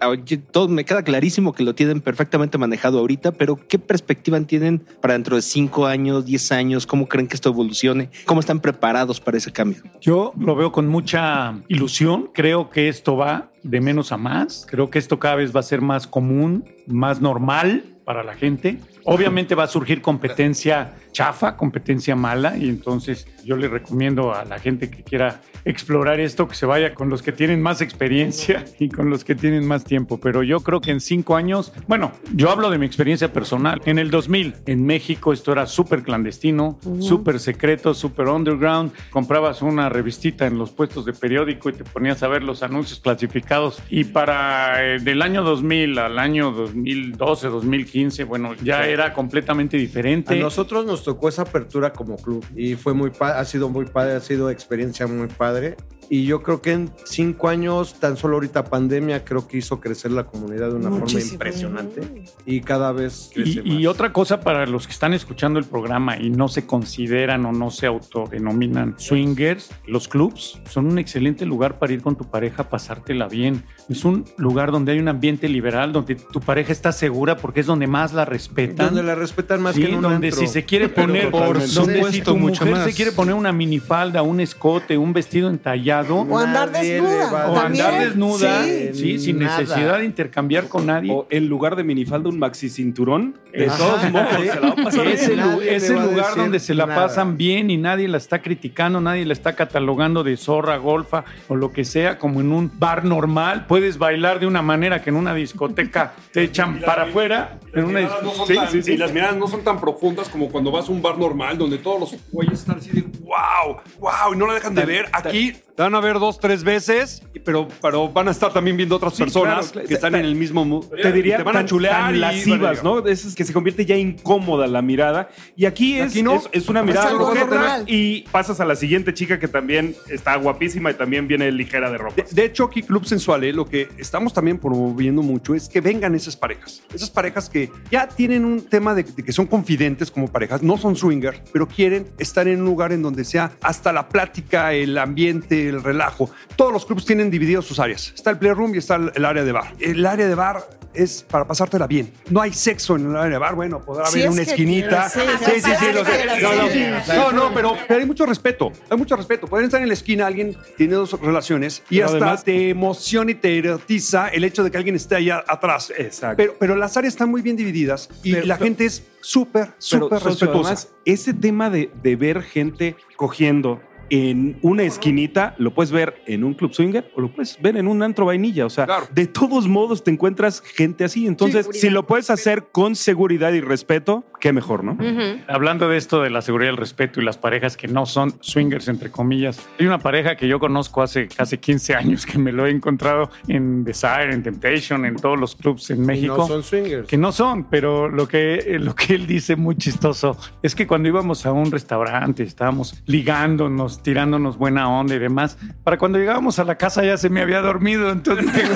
todo me queda clarísimo que lo tienen perfectamente manejado ahorita, pero ¿qué perspectiva tienen para dentro de cinco años, diez años? ¿Cómo creen que esto evolucione? ¿Cómo están preparados para ese cambio? Yo lo veo con mucha ilusión. Creo que esto va de menos a más. Creo que esto cada vez va a ser más común, más normal para la gente. Obviamente va a surgir competencia chafa, competencia mala, y entonces yo le recomiendo a la gente que quiera explorar esto que se vaya con los que tienen más experiencia y con los que tienen más tiempo. Pero yo creo que en cinco años, bueno, yo hablo de mi experiencia personal. En el 2000, en México, esto era súper clandestino, súper secreto, súper underground. Comprabas una revistita en los puestos de periódico y te ponías a ver los anuncios clasificados. Y para eh, del año 2000 al año 2012, 2015, bueno, ya era completamente A diferente. nosotros nos tocó esa apertura como club y fue muy ha sido muy padre, ha sido experiencia muy padre Y yo creo que en cinco años, tan solo ahorita pandemia, creo que hizo crecer la comunidad de una forma Muchísimo. impresionante. Y cada vez crece Y, y más. otra cosa para los que están escuchando el programa y no se consideran o no se autodenominan swingers, los clubs son un excelente lugar para ir con tu pareja a pasártela bien. Es un lugar donde hay un ambiente liberal, donde tu pareja está segura porque es donde más la respetan. Donde la respetan más Sí, que en un donde antro. si se quiere poner, Por donde si supuesto, tu mucho mujer más. se quiere poner una minifalda, un escote, un vestido entallado, O andar desnuda. o también. andar desnuda, Sí. sí, sin Nada. necesidad de intercambiar con nadie. O en lugar de minifalda, un maxi cinturón. De Ajá. todos modos, se la va a pasar Es el, es lugar donde se la nada. pasan bien y nadie la está criticando, nadie la está catalogando de zorra, golfa o lo que sea, como en un bar normal. Puedes bailar de una manera que en una discoteca te echan para afuera. En una no sí, tan- sí, sí. Y las miradas no son tan profundas como cuando vas a un bar normal donde todos los güeyes están así de wow, wow, y no la dejan de ver. Aquí te van a ver dos, tres veces, pero, pero van a estar también viendo otras Sí, personas claro, que están en el mismo mood. Te diría te van tan, a chulear tan y lascivas, ¿no? Es es que se convierte ya incómoda la mirada. Y aquí es, Aquí no. es, es una mirada normal. y pasas a la siguiente chica que también está guapísima y también viene ligera de ropa. De, de hecho, aquí Club Sensual, lo que estamos también promoviendo mucho es que vengan esas parejas. Esas parejas que ya tienen un tema de, de que son confidentes como parejas, no son swingers, pero quieren estar en un lugar en donde sea hasta la plática, el ambiente, el relajo. Todos los clubs tienen divididos sus áreas. Está el playroom y está el, área de bar. El área de bar es para pasártela bien. No hay sexo en el área de bar. Bueno, podrá haber es una que esquinita. quieres, sí, Sí, sí, sí, lo sé. No, no, sí. no, no, pero, pero hay mucho respeto. Hay mucho respeto. Pueden estar en la esquina, alguien tiene dos relaciones y Pero hasta además- te emociona y te erotiza el hecho de que alguien esté allá atrás. Exacto. Pero, pero las áreas están muy bien divididas y Pero- la gente es súper, súper respetuosa. además, ese tema de, de ver gente cogiendo en una esquinita, lo puedes ver en un club swinger o lo puedes ver en un antro vainilla. O sea, Claro. de todos modos te encuentras gente así. Entonces, seguridad. si lo puedes hacer con seguridad y respeto, qué mejor, ¿no? Ujú. Hablando de esto de la seguridad y el respeto y las parejas que no son swingers, entre comillas, hay una pareja que yo conozco hace casi 15 años que me lo he encontrado en Desire, en Temptation, en todos los clubs en Y México. no son swingers. que no son, pero lo que, eh, lo que él dice muy chistoso es que cuando íbamos a un restaurante, estábamos ligándonos, tirándonos buena onda y demás, para cuando llegábamos a la casa ya se me había dormido, entonces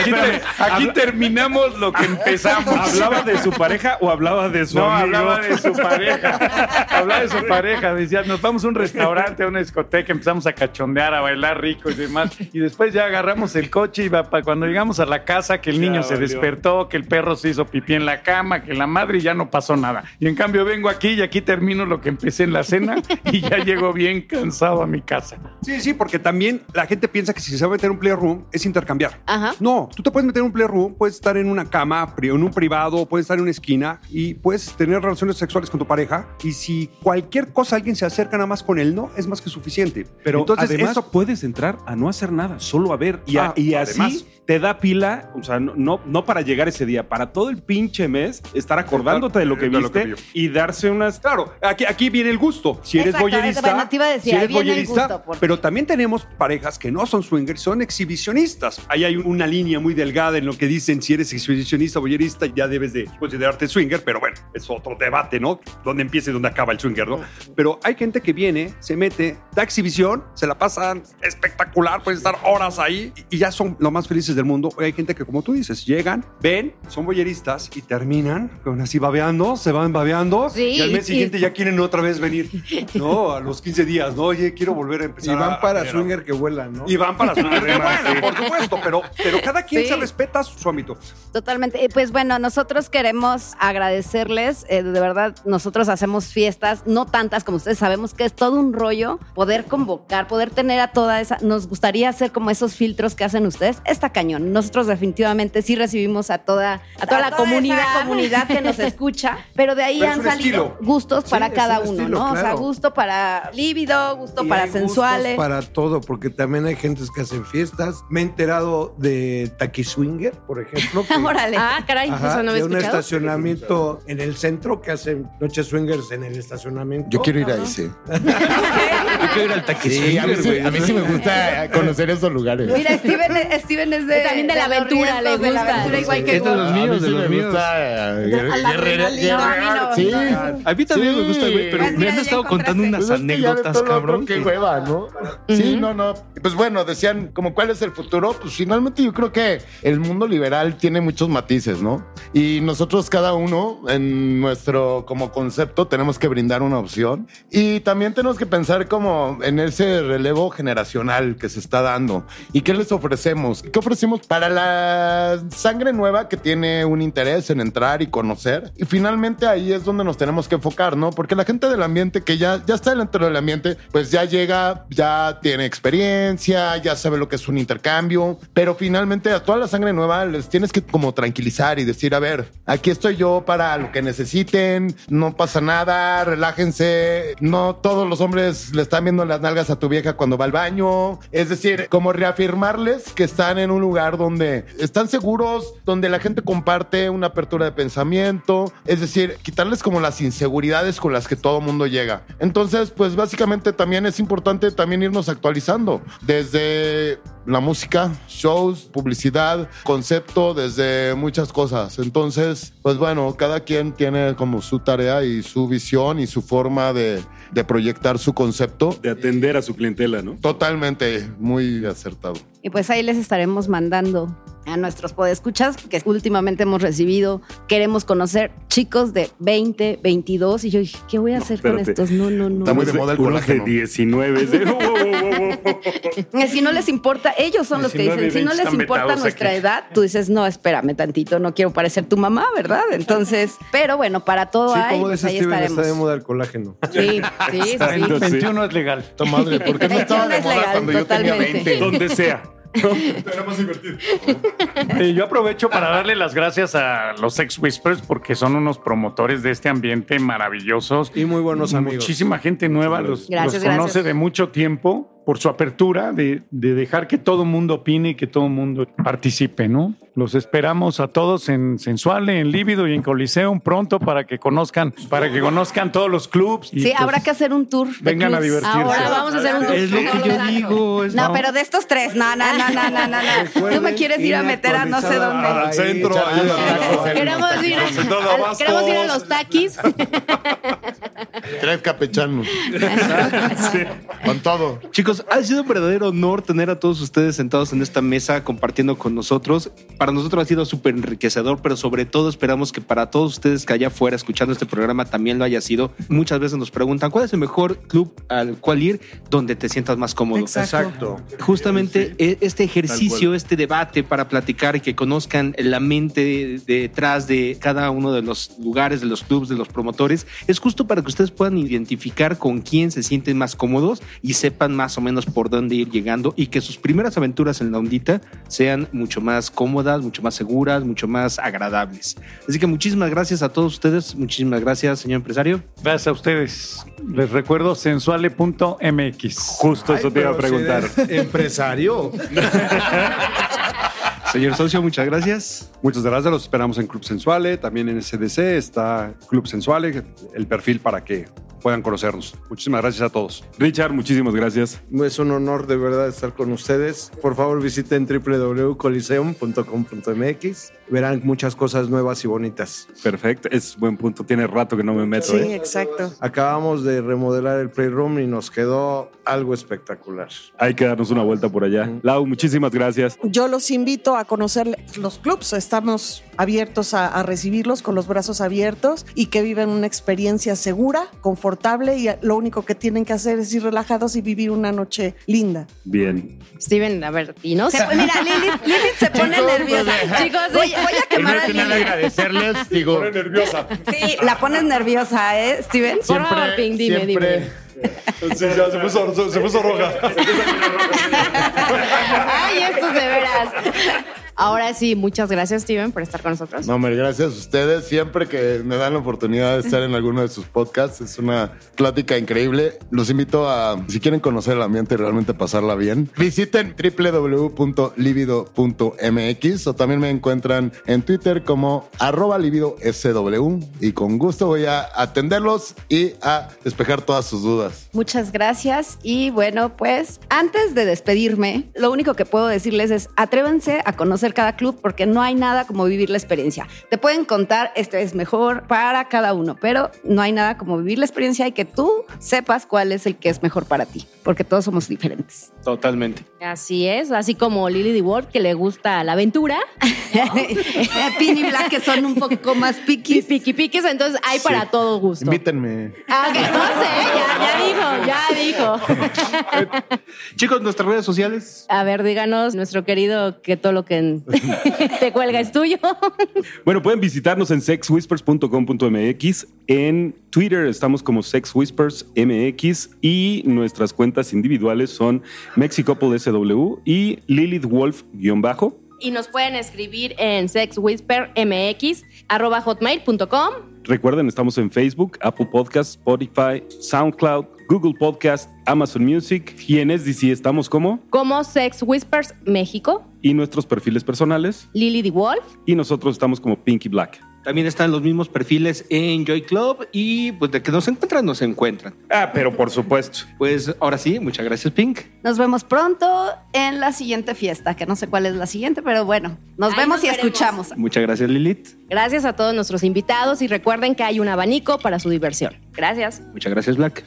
aquí, te- aquí terminamos lo que empezamos. ¿Hablaba de su pareja o hablaba de su No, amigo? hablaba de su pareja. hablaba de su pareja. Decía, nos vamos a un restaurante, a una discoteca, empezamos a cachondear, a bailar rico y demás. Y después ya agarramos el coche y va para cuando llegamos a la casa, que el Ya niño se valió. despertó, que el perro se hizo pipí en la cama, que la madre y ya no pasó nada. Y en cambio vengo aquí y aquí termino lo que empecé en la cena y ya llego bien cansado a mi casa. Sí, sí, porque también la gente piensa que si se va a meter un playroom es intercambiar. Ajá. No, tú te puedes meter en un playroom, puedes estar en una cama, en un privado, puedes estar en una esquina y puedes tener relaciones sexuales con tu pareja. Y si cualquier cosa alguien se acerca nada más con él, no, es más que suficiente. Pero entonces además eso puedes entrar a no hacer nada, solo a ver. Y, a- Ah, y así además. Te da pila, o sea, no, no, no para llegar ese día, para todo el pinche mes, estar acordándote de lo que De lo viste que y darse unas... Claro, aquí, aquí viene el gusto. Si eres Exactamente, boyerista, bueno, te iba a decir, si eres ahí viene el boyerista, gusto, porque- pero también tenemos parejas que no son swingers, son exhibicionistas. Ahí hay una línea muy delgada en lo que dicen si eres exhibicionista o boyerista, ya debes de considerarte swinger, pero bueno, es otro debate, ¿no? Dónde empieza y dónde acaba el swinger, ¿no? Pero hay gente que viene, se mete, da exhibición, se la pasan espectacular, pueden estar horas ahí y ya son los más felices del mundo. Hay gente que, como tú dices, llegan, ven, son boyeristas y terminan con así babeando, se van babeando Sí, y al mes y- siguiente ya quieren otra vez venir, ¿no? A los 15 días, ¿no? Oye, quiero volver a Y empezar. van a- para a- swinger que vuelan, ¿no? Y van para swinger. Bueno, sí. por supuesto, pero, pero cada quien Sí. se respeta su, ámbito. Totalmente. Eh, Pues bueno, nosotros queremos agradecerles. eh, de verdad, nosotros hacemos fiestas, no tantas como ustedes sabemos que es todo un rollo poder convocar, poder tener a toda esa. Nos gustaría hacer como esos filtros que hacen ustedes. Está cañón. Nosotros definitivamente sí recibimos a toda, a toda A la toda comunidad, comunidad que nos escucha, pero de ahí Pero han salido estilo. gustos Sí, para cada un uno, estilo, ¿no? O sea, claro. gusto para líbido, gusto Y para sensuales. Para todo, porque también hay gentes que hacen fiestas. Me he enterado de Taquiswinger, por ejemplo. que- Órale. Ah, caray, Ajá, eso no me he de un estacionamiento en el centro que hacen noches swingers en el estacionamiento. Yo quiero ir a ese. Yo quiero ir al Sí, a mí, sí, a mí sí me gusta conocer esos lugares. Mira, Steven, Steven es de. También de la aventura, le de la gusta. aventura, igual que Es de los míos, de los míos. gusta, a mí no, sí. no. A mí también me gusta, güey, pero me han estado contando unas Pues de anécdotas, cabrón. Qué hueva, ¿no? Sí, no, no. Pues bueno, decían, como cuál es el futuro. Pues finalmente yo creo que el mundo liberal tiene muchos matices, ¿no? Y nosotros cada uno en nuestro como concepto tenemos que brindar una opción y también tenemos que pensar como en ese relevo generacional que se está dando y qué les ofrecemos. ¿Qué ofrecemos para la sangre nueva que tiene un interés en entrar y conocer? Y finalmente ahí es donde nos tenemos que enfocar, ¿no? Porque la gente del ambiente que ya, ya está dentro del ambiente, pues ya llega, ya tiene experiencia, ya sabe lo que es un intercambio, pero finalmente a toda la sangre nueva les tienes que como tranquilizar y decir, a ver, aquí estoy yo para lo que necesiten, no pasa nada, relájense, no todos los hombres le están viendo las nalgas a tu vieja cuando va al baño, es decir, como reafirmarles que están en un lugar donde están seguros, donde la gente comparte una apertura de pensamiento, es decir, quitarles como las inseguridades con las que todo mundo llega. Entonces, pues básicamente también es importante también irnos actualizando desde la música, shows, publicidad, concepto, desde muchas cosas. Entonces, pues bueno, cada quien tiene como su tarea y su visión y su forma de, de proyectar su concepto. De atender a su clientela, ¿no? Totalmente, muy acertado. Y pues ahí les estaremos mandando a nuestros podescuchas que últimamente hemos recibido. Queremos conocer chicos de 20, 22. Y yo dije, ¿qué voy a hacer con estos? No, no, no. Está muy de moda el de colágeno. 19. de- wow, wow, wow, wow. Eh, Si no les importa, ellos son los que 19 y dicen, si no 20 les importa nuestra aquí. edad, tú dices, no, espérame tantito, no quiero parecer tu mamá, ¿verdad? Entonces, pero bueno, para todo Sí, hay, como pues ahí Steven, estaremos. está de moda el colágeno. Sí, sí, sí, sí. Entonces, 21 es legal. Puta madre, ¿por qué no estaba de Es moda legal, cuando yo tenía totalmente. 20? Donde sea. Eh, yo aprovecho para darle las gracias a los Ex Whispers porque son unos promotores de este ambiente maravillosos. Y muy buenos amigos. Muchísima gente nueva los, Gracias, los conoce gracias. de mucho tiempo por su apertura de, de dejar que todo el mundo opine y que todo el mundo participe, ¿no? Los esperamos a todos en Sensuale, en Lívido y en Coliseum pronto para que conozcan, para que conozcan todos los clubs. y, Sí, pues, habrá que hacer un tour. vengan a divertirse. Ahora vamos a hacer un tour. Es lo que yo digo. es- No, pero de estos tres, no, no, no, no, no, no, no. Tú me quieres ir a meter a no sé dónde. Al centro, ahí, al- Queremos ir, a, al- queremos ir a los taquis. Tres capechanos. Con todo. Chicos, ha sido un verdadero honor tener a todos ustedes sentados en esta mesa compartiendo con nosotros. Para nosotros ha sido súper enriquecedor, pero sobre todo esperamos que para todos ustedes que allá afuera escuchando este programa también lo haya sido. Muchas veces nos preguntan cuál es el mejor club al cual ir donde te sientas más cómodo. Exacto. Justamente e- este ejercicio, este debate para platicar y que conozcan la mente detrás de cada uno de los lugares, de los clubes, de los promotores, es justo para que ustedes puedan identificar con quién se sienten más cómodos y sepan más o menos por dónde ir llegando y que sus primeras aventuras en la ondita sean mucho más cómodas, mucho más seguras, mucho más agradables. Así que muchísimas gracias a todos ustedes, muchísimas gracias, señor empresario. Gracias a ustedes. Les recuerdo sensuale.mx. Justo eso te iba a si preguntar. Empresario. Señor socio, muchas gracias. Muchas gracias, los esperamos en Club Sensuale, también en SDC está Club Sensuale, el perfil para que puedan conocernos. Muchísimas gracias a todos. Richard, muchísimas gracias. Es un honor de verdad estar con ustedes. Por favor, visiten www.coliseum.com.mx. Verán muchas cosas nuevas y bonitas. Perfecto, es buen punto. Tiene rato que no me meto, Sí, ¿eh? exacto. Acabamos de remodelar el Playroom y nos quedó algo espectacular. Hay que darnos una vuelta por allá. Lau, muchísimas gracias. Yo los invito a conocer los clubs. Estamos abiertos a, a recibirlos con los brazos abiertos y que vivan una experiencia segura, confortable y lo único que tienen que hacer es ir relajados y vivir una noche linda. Bien. Steven, a ver, dinos. Se- mira, Lilith, Lilith se pone Chicos, nerviosa. pues, Chicos, Voy, voy a quemar a Lilith. agradecerles. Digo, nerviosa. Sí, la pones nerviosa, ¿eh, Steven? Por favor, Pink, dime, dime. Sí, ya se puso, se puso roja. Ay, estos de veras. Ahora sí, muchas gracias, Steven, por estar con nosotros. No, hombre, gracias a ustedes. Siempre que me dan la oportunidad de estar en alguno de sus podcasts, es una plática increíble. Los invito a, si quieren conocer el ambiente y realmente pasarla bien, visiten www.libido.mx o también me encuentran en Twitter como arroba SW y con gusto voy a atenderlos y a despejar todas sus dudas. Muchas gracias y bueno, pues antes de despedirme, lo único que puedo decirles es atrévanse a conocer cada club porque no hay nada como vivir la experiencia. Te pueden contar, este es mejor para cada uno, pero no hay nada como vivir la experiencia y que tú sepas cuál es el que es mejor para ti, porque todos somos diferentes. Totalmente. Así es, así como Lily DeWolf que le gusta la aventura. Pin y Black que son un poco más piquis. Piqui piquis, entonces hay para todo gusto. Invítenme. Ah, no sé, ya, ya dijo, ya dijo. Chicos, nuestras redes sociales. A ver, díganos, nuestro querido, que todo lo que te cuelga es tuyo. Bueno, pueden visitarnos en sexwhispers.com.mx. En Twitter estamos como Sex Whispers MX y nuestras cuentas individuales son Mexicopol SW y Lilith Wolf-bajo. Y nos pueden escribir en sexwhispermx.hotmail.com. Recuerden, estamos en Facebook, Apple Podcasts, Spotify, SoundCloud, Google Podcast, Amazon Music y en SDC estamos como Como Sex Whispers México. y nuestros perfiles personales Lily the Wolf. y nosotros estamos como Pinky Black. También están los mismos perfiles en Joy Club y pues de que nos encuentran, nos encuentran. Ah, pero por supuesto. Pues ahora sí, muchas gracias Pink. Nos vemos pronto en la siguiente fiesta, que no sé cuál es la siguiente, pero bueno, nos Ahí vemos nos y veremos. escuchamos. Muchas gracias Lilith. Gracias a todos nuestros invitados y recuerden que hay un abanico para su diversión. Gracias. Muchas gracias Black.